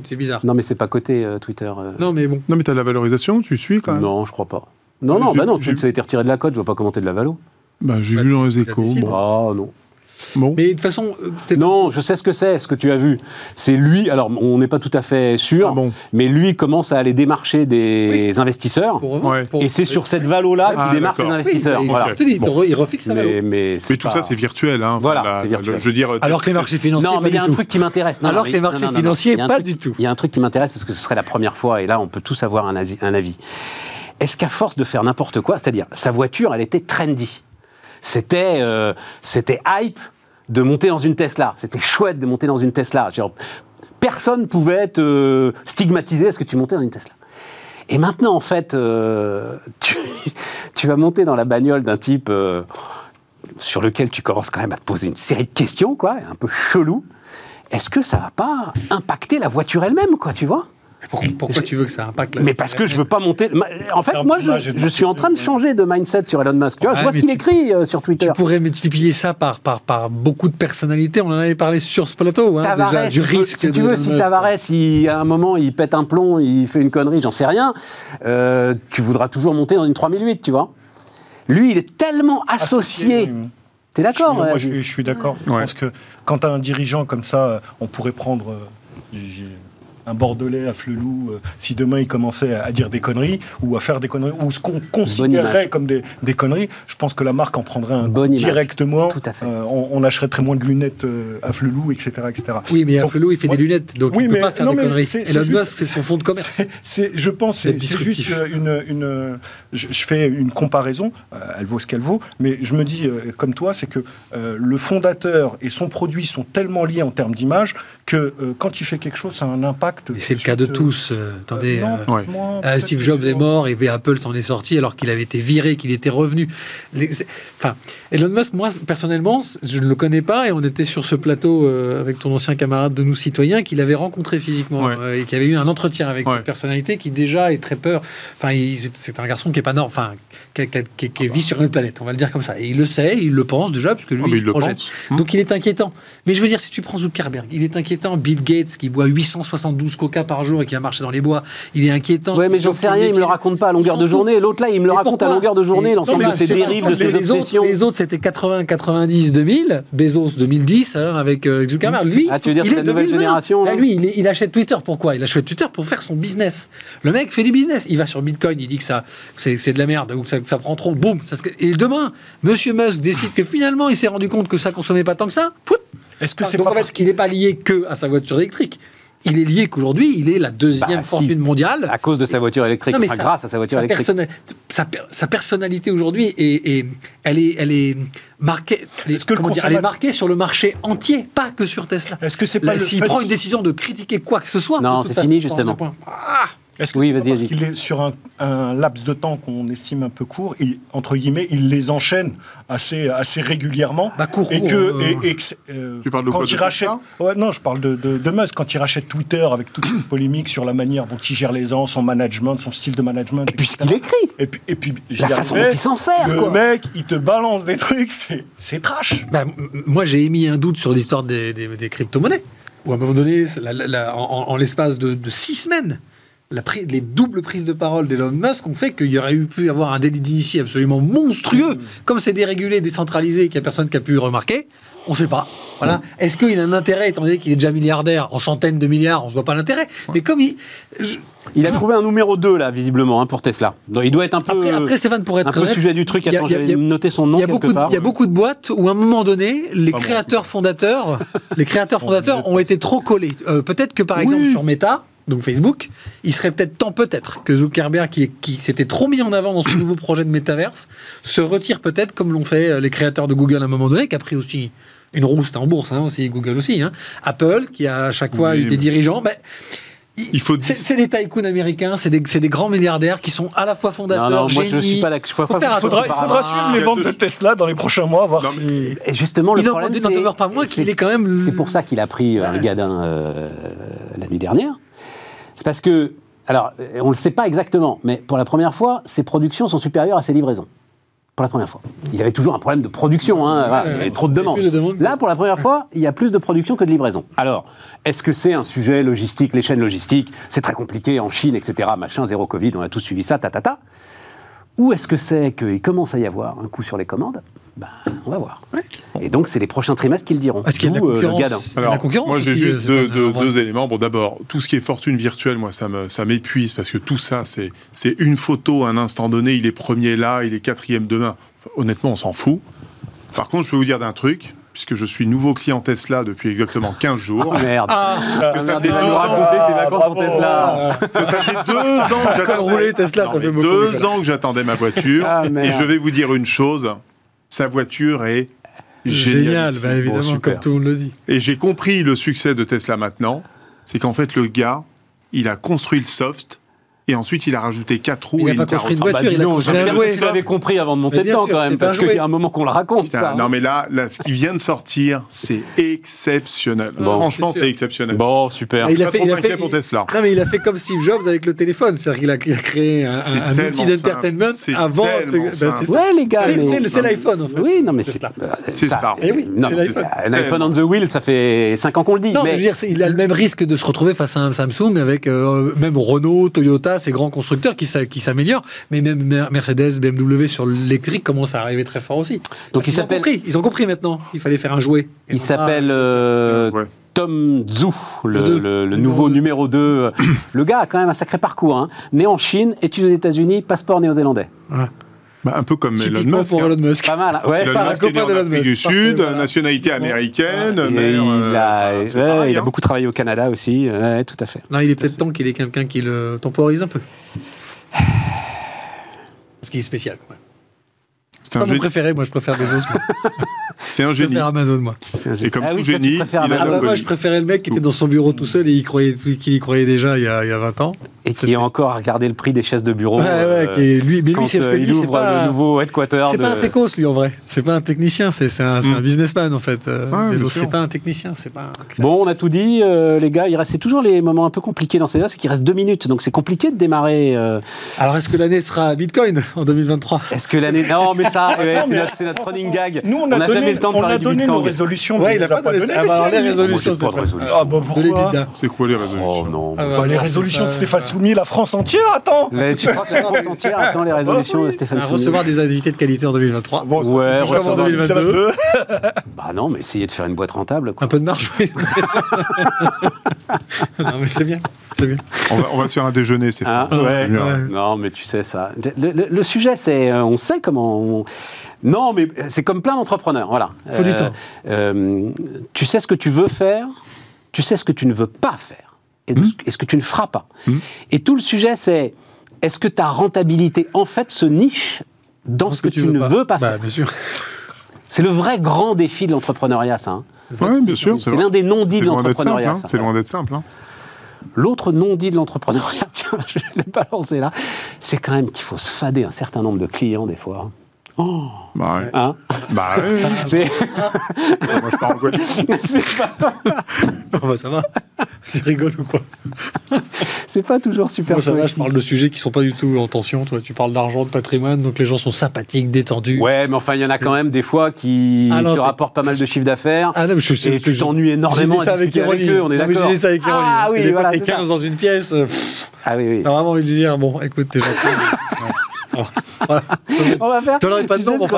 [SPEAKER 3] C'est bizarre.
[SPEAKER 1] Non, mais c'est pas coté euh, Twitter. euh.
[SPEAKER 3] Non mais bon.
[SPEAKER 2] Non, mais t'as la valorisation, tu suis quand même
[SPEAKER 1] Non, je crois pas. Non, non, bah non, tu as été retiré de la cote, je vois pas commenter de la valo.
[SPEAKER 2] Bah, J'ai vu dans les échos. Bon.
[SPEAKER 1] Ah non.
[SPEAKER 2] Bon.
[SPEAKER 3] Mais de toute façon, euh, Stéphane,
[SPEAKER 1] Non, je sais ce que c'est, ce que tu as vu. C'est lui, alors on n'est pas tout à fait sûr,
[SPEAKER 2] Ah bon.
[SPEAKER 1] mais lui commence à aller démarcher des investisseurs.
[SPEAKER 3] pour
[SPEAKER 2] Ouais.
[SPEAKER 1] Et c'est sur cette valo-là
[SPEAKER 2] Ah,
[SPEAKER 1] qu'il démarche les.
[SPEAKER 3] Oui,
[SPEAKER 1] investisseurs. voilà.
[SPEAKER 3] il,
[SPEAKER 1] Bon.
[SPEAKER 3] re- il refixe sa
[SPEAKER 1] Mais,
[SPEAKER 3] valeur.
[SPEAKER 1] mais,
[SPEAKER 2] tout
[SPEAKER 1] pas-
[SPEAKER 2] ça, c'est virtuel. Hein.
[SPEAKER 1] Voilà,
[SPEAKER 2] la-
[SPEAKER 1] c'est virtuel.
[SPEAKER 2] le- je veux dire,
[SPEAKER 3] Alors que les marchés financiers,
[SPEAKER 1] Non, mais il y a un
[SPEAKER 3] tout.
[SPEAKER 1] truc qui m'intéresse.
[SPEAKER 3] Alors que les marchés
[SPEAKER 1] non, non, non,
[SPEAKER 3] financiers, pas du tout.
[SPEAKER 1] Il y a un truc qui m'intéresse parce que ce serait la première fois, et là, on peut tous avoir un avis. Est-ce qu'à force de faire n'importe quoi, c'est-à-dire sa voiture, elle était trendy, c'était euh, c'était hype de monter dans une Tesla, c'était chouette de monter dans une Tesla. Genre, personne pouvait te stigmatiser parce que tu montais dans une Tesla. Et maintenant, en fait, euh, tu, tu vas monter dans la bagnole d'un type euh, sur lequel tu commences quand même à te poser une série de questions, quoi, un peu chelou. Est-ce que ça va pas impacter la voiture elle-même, quoi, tu vois?
[SPEAKER 3] Pourquoi, pourquoi tu veux que ça impacte la
[SPEAKER 1] Mais parce que je veux pas monter. En fait, moi, je, je suis en train de changer de mindset sur Elon Musk. Tu vois, je vois ce qu'il écrit euh, sur Twitter.
[SPEAKER 3] Tu pourrais multiplier ça par, par, par beaucoup de personnalités. On en avait parlé sur ce plateau, hein,
[SPEAKER 1] Tavares,
[SPEAKER 3] déjà, du
[SPEAKER 1] si tu veux-
[SPEAKER 3] risque.
[SPEAKER 1] Si tu veux, si. Tavares, il, à un moment, il pète un plomb, il fait une connerie, j'en sais rien, euh, tu voudras toujours monter dans une 3008, tu vois. Lui, il est tellement associé.
[SPEAKER 4] oui.
[SPEAKER 1] T'es
[SPEAKER 4] Je
[SPEAKER 1] d'accord
[SPEAKER 4] Moi,
[SPEAKER 1] ouais,
[SPEAKER 4] je suis, je suis d'accord. Je
[SPEAKER 2] Ouais.
[SPEAKER 4] pense que quand tu as un dirigeant comme ça, euh, on pourrait prendre euh, un Bordelais à Flelou, euh, si demain il commençait à, à dire des conneries ou à faire des conneries, ou ce qu'on considérerait comme des, des conneries, je pense que la marque en prendrait un
[SPEAKER 1] Bonne
[SPEAKER 4] directement.
[SPEAKER 1] Tout à fait.
[SPEAKER 4] Euh, on, on achèterait moins de lunettes euh, à Flelou, etc. etc.
[SPEAKER 3] Oui, mais
[SPEAKER 4] Donc,
[SPEAKER 3] Afflelou, il fait
[SPEAKER 4] ouais.
[SPEAKER 3] des lunettes, donc
[SPEAKER 4] Oui,
[SPEAKER 3] il peut
[SPEAKER 4] mais
[SPEAKER 3] pas faire
[SPEAKER 4] non,
[SPEAKER 3] des conneries.
[SPEAKER 4] c'est
[SPEAKER 3] Elon Musk, c'est son fonds de commerce.
[SPEAKER 4] C'est- je pense, c'est, juste
[SPEAKER 3] disruptif.
[SPEAKER 4] une, une je, je fais une comparaison. euh, elle vaut ce qu'elle vaut, mais je me dis euh, comme toi, c'est que euh, le fondateur et son produit sont tellement liés en termes d'image que euh, quand il fait quelque chose, ça a un impact.
[SPEAKER 3] C'est le cas de tous. euh, attendez,
[SPEAKER 4] non,
[SPEAKER 3] euh,
[SPEAKER 2] Ouais.
[SPEAKER 3] euh, Steve Jobs est mort et Apple s'en est sorti alors qu'il avait été viré, qu'il était revenu. Les- Enfin, Elon Musk, moi personnellement, je ne le connais pas et on était sur ce plateau euh, avec ton ancien camarade de nous citoyens qu'il avait rencontré physiquement
[SPEAKER 2] Ouais.
[SPEAKER 3] euh, et qui avait eu un entretien avec
[SPEAKER 2] Ouais.
[SPEAKER 3] cette personnalité qui déjà est très peur. Enfin, c'est un garçon qui est pas normal, enfin, qui, qui- qui- qui vit sur une autre planète, on va le dire comme ça. Et il le sait, il le pense déjà parce que lui
[SPEAKER 2] Ah,
[SPEAKER 3] il
[SPEAKER 2] il
[SPEAKER 3] se
[SPEAKER 2] le
[SPEAKER 3] projette.
[SPEAKER 2] pense.
[SPEAKER 3] Donc il est inquiétant. Mais je veux dire, si tu prends Zuckerberg, il est inquiétant. Bill Gates qui boit 872 coca par jour et qui a marché dans les bois, il est inquiétant.
[SPEAKER 1] Ouais, mais j'en sais rien, il me le raconte pas à longueur de journée. L'autre là, il me le raconte à longueur de journée, l'ensemble de ses dérives, de ses
[SPEAKER 3] les autres-
[SPEAKER 1] obsessions.
[SPEAKER 3] les autres, c'était 80, 90, 2000. Bezos 2010 hein, avec euh, Zuckerberg. Lui,
[SPEAKER 1] Ah, tu veux dire,
[SPEAKER 3] il
[SPEAKER 1] c'est la nouvelle
[SPEAKER 3] 2020.
[SPEAKER 1] génération,
[SPEAKER 3] lui, il, achète Twitter. Pourquoi? Il achète Twitter pour faire son business. Le mec fait du business. Il va sur Bitcoin, il dit que ça, c'est c'est de la merde ou que ça, que ça prend trop. Boum. ça se- Et demain, Monsieur Musk décide que finalement, il s'est rendu compte que ça consommait pas tant que ça. Fout.
[SPEAKER 4] Est-ce que c'est
[SPEAKER 3] Donc
[SPEAKER 4] pas
[SPEAKER 3] en fait,
[SPEAKER 4] parce
[SPEAKER 3] ce qu'il n'est pas lié que à sa voiture électrique. Il est lié qu'aujourd'hui, il est la deuxième
[SPEAKER 1] Bah, si.
[SPEAKER 3] fortune mondiale.
[SPEAKER 1] À cause de sa voiture électrique,
[SPEAKER 3] Non, mais
[SPEAKER 1] enfin,
[SPEAKER 3] sa-
[SPEAKER 1] grâce à sa voiture
[SPEAKER 3] sa
[SPEAKER 1] électrique.
[SPEAKER 3] sa, per- sa personnalité aujourd'hui est, est- elle est, elle est marquée. Elle est,
[SPEAKER 4] Est-ce que le
[SPEAKER 3] dire, elle est marquée sur le marché entier, pas que sur Tesla.
[SPEAKER 4] Est-ce que c'est pas
[SPEAKER 3] S'il prend une décision de critiquer quoi que ce soit,
[SPEAKER 1] Non, c'est fini,
[SPEAKER 3] ça en
[SPEAKER 1] justement.
[SPEAKER 3] Ah
[SPEAKER 4] Est-ce que
[SPEAKER 1] Oui,
[SPEAKER 4] c'est pas
[SPEAKER 1] vas-y,
[SPEAKER 4] parce qu'il est sur un, un laps de temps qu'on estime un peu court, et, entre guillemets, il les enchaîne assez, assez régulièrement
[SPEAKER 3] Bah, court,
[SPEAKER 4] et
[SPEAKER 3] court,
[SPEAKER 4] que,
[SPEAKER 3] euh.
[SPEAKER 4] et- et que c'est, euh,
[SPEAKER 2] Tu parles de
[SPEAKER 4] quand
[SPEAKER 2] quoi, de
[SPEAKER 4] il rachète,
[SPEAKER 2] Tesla
[SPEAKER 4] ouais, non, je parle de, de, de Musk quand il rachète Twitter avec toute cette polémique sur la manière dont il gère les gens, son management, son style de management,
[SPEAKER 1] Et puis ce qu'il écrit.
[SPEAKER 4] Et puis, et puis
[SPEAKER 1] La façon dont il s'en sert,
[SPEAKER 4] Le
[SPEAKER 1] quoi.
[SPEAKER 4] mec, il te balance des trucs, c'est, c'est trash.
[SPEAKER 3] Bah, m- moi, j'ai émis un doute sur l'histoire des, des- des crypto-monnaies. Où à un moment donné, la- la- la- en, en- en l'espace de, de six semaines, la les doubles prises de parole d'Elon Musk ont fait qu'il y aurait eu pu avoir un délit d'initié absolument monstrueux. Comme c'est dérégulé, décentralisé, qu'il n'y a personne qui a pu remarquer, on ne sait pas. Voilà. Est-ce qu'il a un intérêt, étant donné qu'il est déjà milliardaire, en centaines de milliards, on ne voit pas l'intérêt. Mais comme il. je-
[SPEAKER 1] Il a trouvé un numéro 2, là, visiblement, hein, pour Tesla. Donc, il doit être un peu,
[SPEAKER 3] Après, après, Stéphane, pour être
[SPEAKER 1] un peu
[SPEAKER 3] honnête,
[SPEAKER 1] sujet du truc.
[SPEAKER 3] il y a-
[SPEAKER 1] Attends, j'avais noté son nom quelque
[SPEAKER 3] beaucoup
[SPEAKER 1] part.
[SPEAKER 3] il y a beaucoup de boîtes où à un moment donné, les créateurs fondateurs, les créateurs fondateurs ont été trop collés. Euh, peut-être que par
[SPEAKER 2] Oui.
[SPEAKER 3] exemple sur Meta, donc Facebook, il serait peut-être temps peut-être que Zuckerberg, qui, qui s'était trop mis en avant dans ce nouveau projet de métaverse, se retire peut-être comme l'ont fait euh, les créateurs de Google à un moment donné, qui a pris aussi une rouste en bourse, hein, aussi Google aussi, hein. Apple, qui a à chaque fois
[SPEAKER 2] Oui,
[SPEAKER 3] eu des
[SPEAKER 2] mais-
[SPEAKER 3] dirigeants. ben,
[SPEAKER 2] Il faut
[SPEAKER 3] c'est
[SPEAKER 2] dis-
[SPEAKER 3] c'est des tycoons américains, c'est des, c'est des grands milliardaires qui sont à la fois fondateurs,
[SPEAKER 1] Non, non, moi, je suis pas d'accord. Je crois pas-
[SPEAKER 4] Il faudra, il faudra
[SPEAKER 3] Ah,
[SPEAKER 4] suivre les
[SPEAKER 2] il y a
[SPEAKER 4] ventes de Tesla dans les prochains mois, voir
[SPEAKER 2] Non,
[SPEAKER 4] si.
[SPEAKER 1] Et justement, le
[SPEAKER 3] Il
[SPEAKER 1] problème,
[SPEAKER 3] n'en
[SPEAKER 1] c'est-
[SPEAKER 3] demeure pas moins qu'il est quand même.
[SPEAKER 1] C'est pour ça qu'il a pris euh, un gadin euh, la nuit dernière. C'est parce que, alors, on ne le sait pas exactement, mais pour la première fois, ses productions sont supérieures à ses livraisons. Pour la première fois. Il avait toujours un problème de production, hein, voilà, il y avait trop de demandes.
[SPEAKER 3] de
[SPEAKER 1] Là, pour la première fois, il y a plus de production que de livraison. Alors, est-ce que c'est un sujet logistique, les chaînes logistiques C'est très compliqué en Chine, etc. Machin, zéro Covid, on a tous suivi ça, ta, ta, ta. Ou est-ce que c'est qu'il commence à y avoir un coup sur les commandes ben, On va voir. Et donc, c'est les prochains trimestres qui le diront.
[SPEAKER 3] Est-ce qu'il y a de la
[SPEAKER 1] euh,
[SPEAKER 3] concurrence
[SPEAKER 1] gadin.
[SPEAKER 3] Il y a de la concurrence
[SPEAKER 2] moi, j'ai juste
[SPEAKER 3] euh,
[SPEAKER 2] deux, éléments. Bon, d'abord, tout ce qui est fortune virtuelle, moi, ça m'épuise parce que tout ça, c'est, une photo à un instant donné. Il est premier là, il est quatrième demain. Enfin, honnêtement, on s'en fout. Par contre, je peux vous dire d'un truc, puisque je suis nouveau client Tesla depuis exactement 15 jours.
[SPEAKER 1] Oh, merde.
[SPEAKER 3] Ah,
[SPEAKER 2] que ça
[SPEAKER 1] merde,
[SPEAKER 2] fait
[SPEAKER 1] il va
[SPEAKER 2] deux
[SPEAKER 1] nous
[SPEAKER 2] ans-
[SPEAKER 1] raconter ses vacances en
[SPEAKER 4] bravo.
[SPEAKER 1] Tesla.
[SPEAKER 2] que ça fait deux ans que j'attendais.
[SPEAKER 3] ça fait
[SPEAKER 2] Deux ans que ma voiture.
[SPEAKER 1] Ah,
[SPEAKER 2] et je vais vous dire une chose sa voiture est
[SPEAKER 3] génial,
[SPEAKER 2] géniale.
[SPEAKER 3] bah, évidemment, comme tout le monde le dit.
[SPEAKER 2] Et j'ai compris le succès de Tesla maintenant, c'est qu'en fait le gars, il a construit le soft et ensuite il a rajouté quatre roues
[SPEAKER 3] Il a
[SPEAKER 2] et
[SPEAKER 3] pas
[SPEAKER 2] une
[SPEAKER 3] construit une
[SPEAKER 2] carrosserie.
[SPEAKER 3] voiture, il a construit
[SPEAKER 1] j'espère
[SPEAKER 3] jouet.
[SPEAKER 1] que tu l'avais compris avant de monter dedans quand même, parce
[SPEAKER 3] un
[SPEAKER 1] qu'il y a un moment qu'on le raconte.
[SPEAKER 2] Putain,
[SPEAKER 1] ça.
[SPEAKER 2] non mais là, là, ce qui vient de sortir, c'est exceptionnel.
[SPEAKER 1] Bon,
[SPEAKER 2] Franchement,
[SPEAKER 3] c'est
[SPEAKER 2] exceptionnel.
[SPEAKER 1] Bon, super.
[SPEAKER 3] Ah, il a
[SPEAKER 2] Pas
[SPEAKER 3] fait, il
[SPEAKER 2] pour Tesla.
[SPEAKER 3] Non, mais il a fait comme Steve Jobs avec le téléphone. C'est-à-dire qu'il a, il a créé un, outil d'entertainment avant. Ben, c'est ça.
[SPEAKER 1] Ouais, les gars.
[SPEAKER 3] C'est- l'iPhone, en fait.
[SPEAKER 1] Oui, non, mais c'est.
[SPEAKER 2] Ça.
[SPEAKER 3] Eh oui,
[SPEAKER 1] non,
[SPEAKER 3] c'est l'iPhone.
[SPEAKER 1] Un iPhone on the wheel, ça fait 5 ans qu'on le dit.
[SPEAKER 3] Non, mais je veux dire, il a le même risque de se retrouver face à un Samsung avec euh, même Renault, Toyota, ces grands constructeurs qui, s'a- qui s'améliorent. Mais même Mer- Mercedes, BMW sur l'électrique commencent à arriver très fort aussi. Parce
[SPEAKER 1] il
[SPEAKER 3] qu'ils ont compris, Ils ont compris maintenant qu'il fallait faire un jouet. Et
[SPEAKER 1] il
[SPEAKER 3] pas-
[SPEAKER 1] s'appelle euh,
[SPEAKER 2] Ouais.
[SPEAKER 1] Tom Zhu, le,
[SPEAKER 3] Le deux.
[SPEAKER 1] le- le
[SPEAKER 3] Le
[SPEAKER 1] nouveau
[SPEAKER 3] numéro-
[SPEAKER 1] numéro 2. le gars a quand même un sacré parcours. hein. Né en Chine, études aux États-Unis, passeport néo-zélandais?
[SPEAKER 2] Bah, un peu comme Elon Musk.
[SPEAKER 3] pour
[SPEAKER 2] hein.
[SPEAKER 3] Elon Musk.
[SPEAKER 1] Pas mal. hein. Ouais.
[SPEAKER 2] Elon Musk est né
[SPEAKER 3] copain
[SPEAKER 2] en Afrique du Sud,
[SPEAKER 3] voilà.
[SPEAKER 2] nationalité américaine,
[SPEAKER 1] Et
[SPEAKER 2] mais
[SPEAKER 1] il,
[SPEAKER 2] euh,
[SPEAKER 1] a, ouais,
[SPEAKER 2] pareil,
[SPEAKER 1] il a
[SPEAKER 2] hein.
[SPEAKER 1] beaucoup travaillé au Canada aussi. Ouais, tout à fait.
[SPEAKER 3] Non, il est peut-être temps qu'il ait quelqu'un qui le temporise un peu. Ce qui est spécial. Ouais.
[SPEAKER 2] C'est
[SPEAKER 3] C'est pas mon
[SPEAKER 2] génie.
[SPEAKER 3] préféré, moi je préfère Bezos.
[SPEAKER 2] C'est un
[SPEAKER 3] Je
[SPEAKER 2] génie.
[SPEAKER 3] préfère Amazon, moi.
[SPEAKER 2] Et comme
[SPEAKER 1] Ah
[SPEAKER 2] tout
[SPEAKER 1] oui,
[SPEAKER 2] génie, il a
[SPEAKER 3] Ah
[SPEAKER 1] Amazon.
[SPEAKER 3] bah, moi je préférais le mec qui était dans son bureau tout seul et il croyait, qu'il y croyait déjà il y a, il y a 20 ans.
[SPEAKER 1] Et qui est encore à regarder le prix des chaises de bureau.
[SPEAKER 3] Ouais, ouais,
[SPEAKER 1] euh,
[SPEAKER 3] qui est- lui, mais lui, c'est parce que
[SPEAKER 1] euh,
[SPEAKER 3] lui, c'est pas.
[SPEAKER 1] le nouveau headquarter.
[SPEAKER 3] C'est
[SPEAKER 1] de...
[SPEAKER 3] pas un techos, lui, en vrai. C'est pas un technicien, c'est un, c'est un
[SPEAKER 2] Mm.
[SPEAKER 3] businessman, en fait. euh,
[SPEAKER 2] Ouais,
[SPEAKER 3] c'est pas un technicien, c'est pas un...
[SPEAKER 1] Bon, on a tout dit, euh, les gars. Il reste c'est toujours les moments un peu compliqués dans ces là, c'est qu'il reste deux minutes, donc c'est compliqué de démarrer. euh,
[SPEAKER 3] Alors, est-ce que l'année sera Bitcoin en 2023
[SPEAKER 1] Est-ce que l'année Non, mais ça, ouais, c'est notre, notre running gag.
[SPEAKER 4] Nous, on
[SPEAKER 1] n'a
[SPEAKER 4] a, donné,
[SPEAKER 1] jamais le temps de
[SPEAKER 4] on
[SPEAKER 1] parler
[SPEAKER 4] a
[SPEAKER 1] du
[SPEAKER 4] donné
[SPEAKER 1] Bitcoin.
[SPEAKER 4] nos résolutions.
[SPEAKER 3] Ouais, il a
[SPEAKER 4] les
[SPEAKER 3] pas donné Ah bah, les résolutions,
[SPEAKER 1] pas résolution.
[SPEAKER 4] Ah bah pourquoi
[SPEAKER 3] l'EBITDA.
[SPEAKER 2] C'est quoi les résolutions
[SPEAKER 1] Oh non.
[SPEAKER 3] Ah.
[SPEAKER 4] Bah, Les résolutions de Stéphane. Soumier, la France entière, attends
[SPEAKER 1] Mais tu crois que la France entière attend les résolutions de Stéphane Soumier
[SPEAKER 3] recevoir des invités de qualité en 2023.
[SPEAKER 4] Bon, ça,
[SPEAKER 1] Ouais,
[SPEAKER 4] en
[SPEAKER 1] faire
[SPEAKER 3] 2022.
[SPEAKER 1] Bah non, mais essayez de faire une boîte rentable. Quoi.
[SPEAKER 3] Un peu de marge, oui. non, mais c'est bien.
[SPEAKER 2] On va, on va se faire un déjeuner, c'est
[SPEAKER 1] Hein,
[SPEAKER 2] fait.
[SPEAKER 1] ouais.
[SPEAKER 3] Ouais.
[SPEAKER 1] Non, mais tu sais ça. Le, le- le sujet, c'est, euh, on sait comment. on- Non, mais c'est comme plein d'entrepreneurs. Voilà.
[SPEAKER 3] Faut du temps.
[SPEAKER 1] euh, tu sais ce que tu veux faire. Tu sais ce que tu ne veux pas faire. Et, et ce que tu ne feras pas. Et tout le sujet, c'est est-ce que ta rentabilité, en fait, se niche dans ce que, tu, ne veux pas
[SPEAKER 3] Bah,
[SPEAKER 1] faire
[SPEAKER 3] bien sûr.
[SPEAKER 1] C'est le vrai grand défi de l'entrepreneuriat, ça. hein.
[SPEAKER 2] Ouais, bien sûr.
[SPEAKER 1] C'est l'un des non-dits de l'entrepreneuriat.
[SPEAKER 2] hein. C'est loin d'être simple. hein.
[SPEAKER 1] L'autre non-dit de l'entrepreneuriat, tiens, je vais le balancer là, c'est quand même qu'il faut se fader un certain nombre de clients des fois. Oh,
[SPEAKER 2] Bah ouais.
[SPEAKER 1] hein?
[SPEAKER 2] Bah ouais.
[SPEAKER 1] c'est,
[SPEAKER 2] Moi, je en Guadeloupe.
[SPEAKER 1] c'est pas,
[SPEAKER 3] Oh, bah, ça va. C'est rigolo ou quoi
[SPEAKER 1] c'est pas toujours super.
[SPEAKER 3] Moi, ça va, je parle de sujets qui sont pas du tout en tension. Toi, tu parles d'argent, de patrimoine, donc les gens sont sympathiques, détendus.
[SPEAKER 1] Ouais, mais enfin, il y en a quand même des fois qui
[SPEAKER 3] Ah non,
[SPEAKER 1] te rapportent pas mal de chiffre d'affaires.
[SPEAKER 3] Ah non, mais je sais.
[SPEAKER 1] et tu
[SPEAKER 3] je-
[SPEAKER 1] t'ennuies énormément
[SPEAKER 3] ça
[SPEAKER 1] à
[SPEAKER 3] avec
[SPEAKER 1] avec eux, on est d'accord.
[SPEAKER 3] J'ai ça avec.
[SPEAKER 1] Ah
[SPEAKER 3] parce que
[SPEAKER 1] oui, voilà, c'est
[SPEAKER 3] 15
[SPEAKER 1] ça.
[SPEAKER 3] dans une pièce. euh, pff,
[SPEAKER 1] Ah oui, oui.
[SPEAKER 3] T'as vraiment envie de dire, bon, écoute, t'es gentil. voilà.
[SPEAKER 1] On va faire.
[SPEAKER 3] T'en aurais pas de nom,
[SPEAKER 1] sais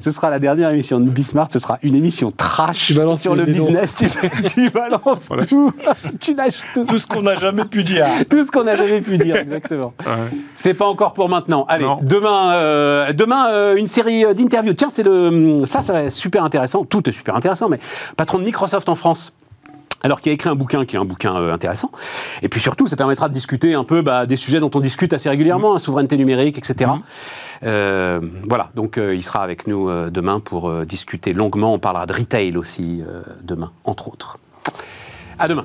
[SPEAKER 1] ce sera la dernière émission de Bismart. Ce sera une émission trash
[SPEAKER 3] Tu balances
[SPEAKER 1] sur le business. Tu, sais, tu balances tout. tu lâches tout.
[SPEAKER 4] Tout ce qu'on n'a jamais pu dire.
[SPEAKER 1] Tout ce qu'on n'a jamais pu dire, exactement.
[SPEAKER 2] Ouais.
[SPEAKER 1] C'est pas encore pour maintenant. Allez,
[SPEAKER 2] Non.
[SPEAKER 1] demain, euh, demain euh, une série euh, d'interviews. Tiens, c'est le ça, ça va être super intéressant. Tout est super intéressant, mais patron de Microsoft en France. Alors qui a écrit un bouquin qui est un bouquin euh, intéressant. Et puis surtout, ça permettra de discuter un peu bah, des sujets dont on discute assez régulièrement, hein, souveraineté numérique, etc. Euh, voilà, donc euh, il sera avec nous demain pour discuter longuement. On parlera de retail aussi demain, entre autres. À demain.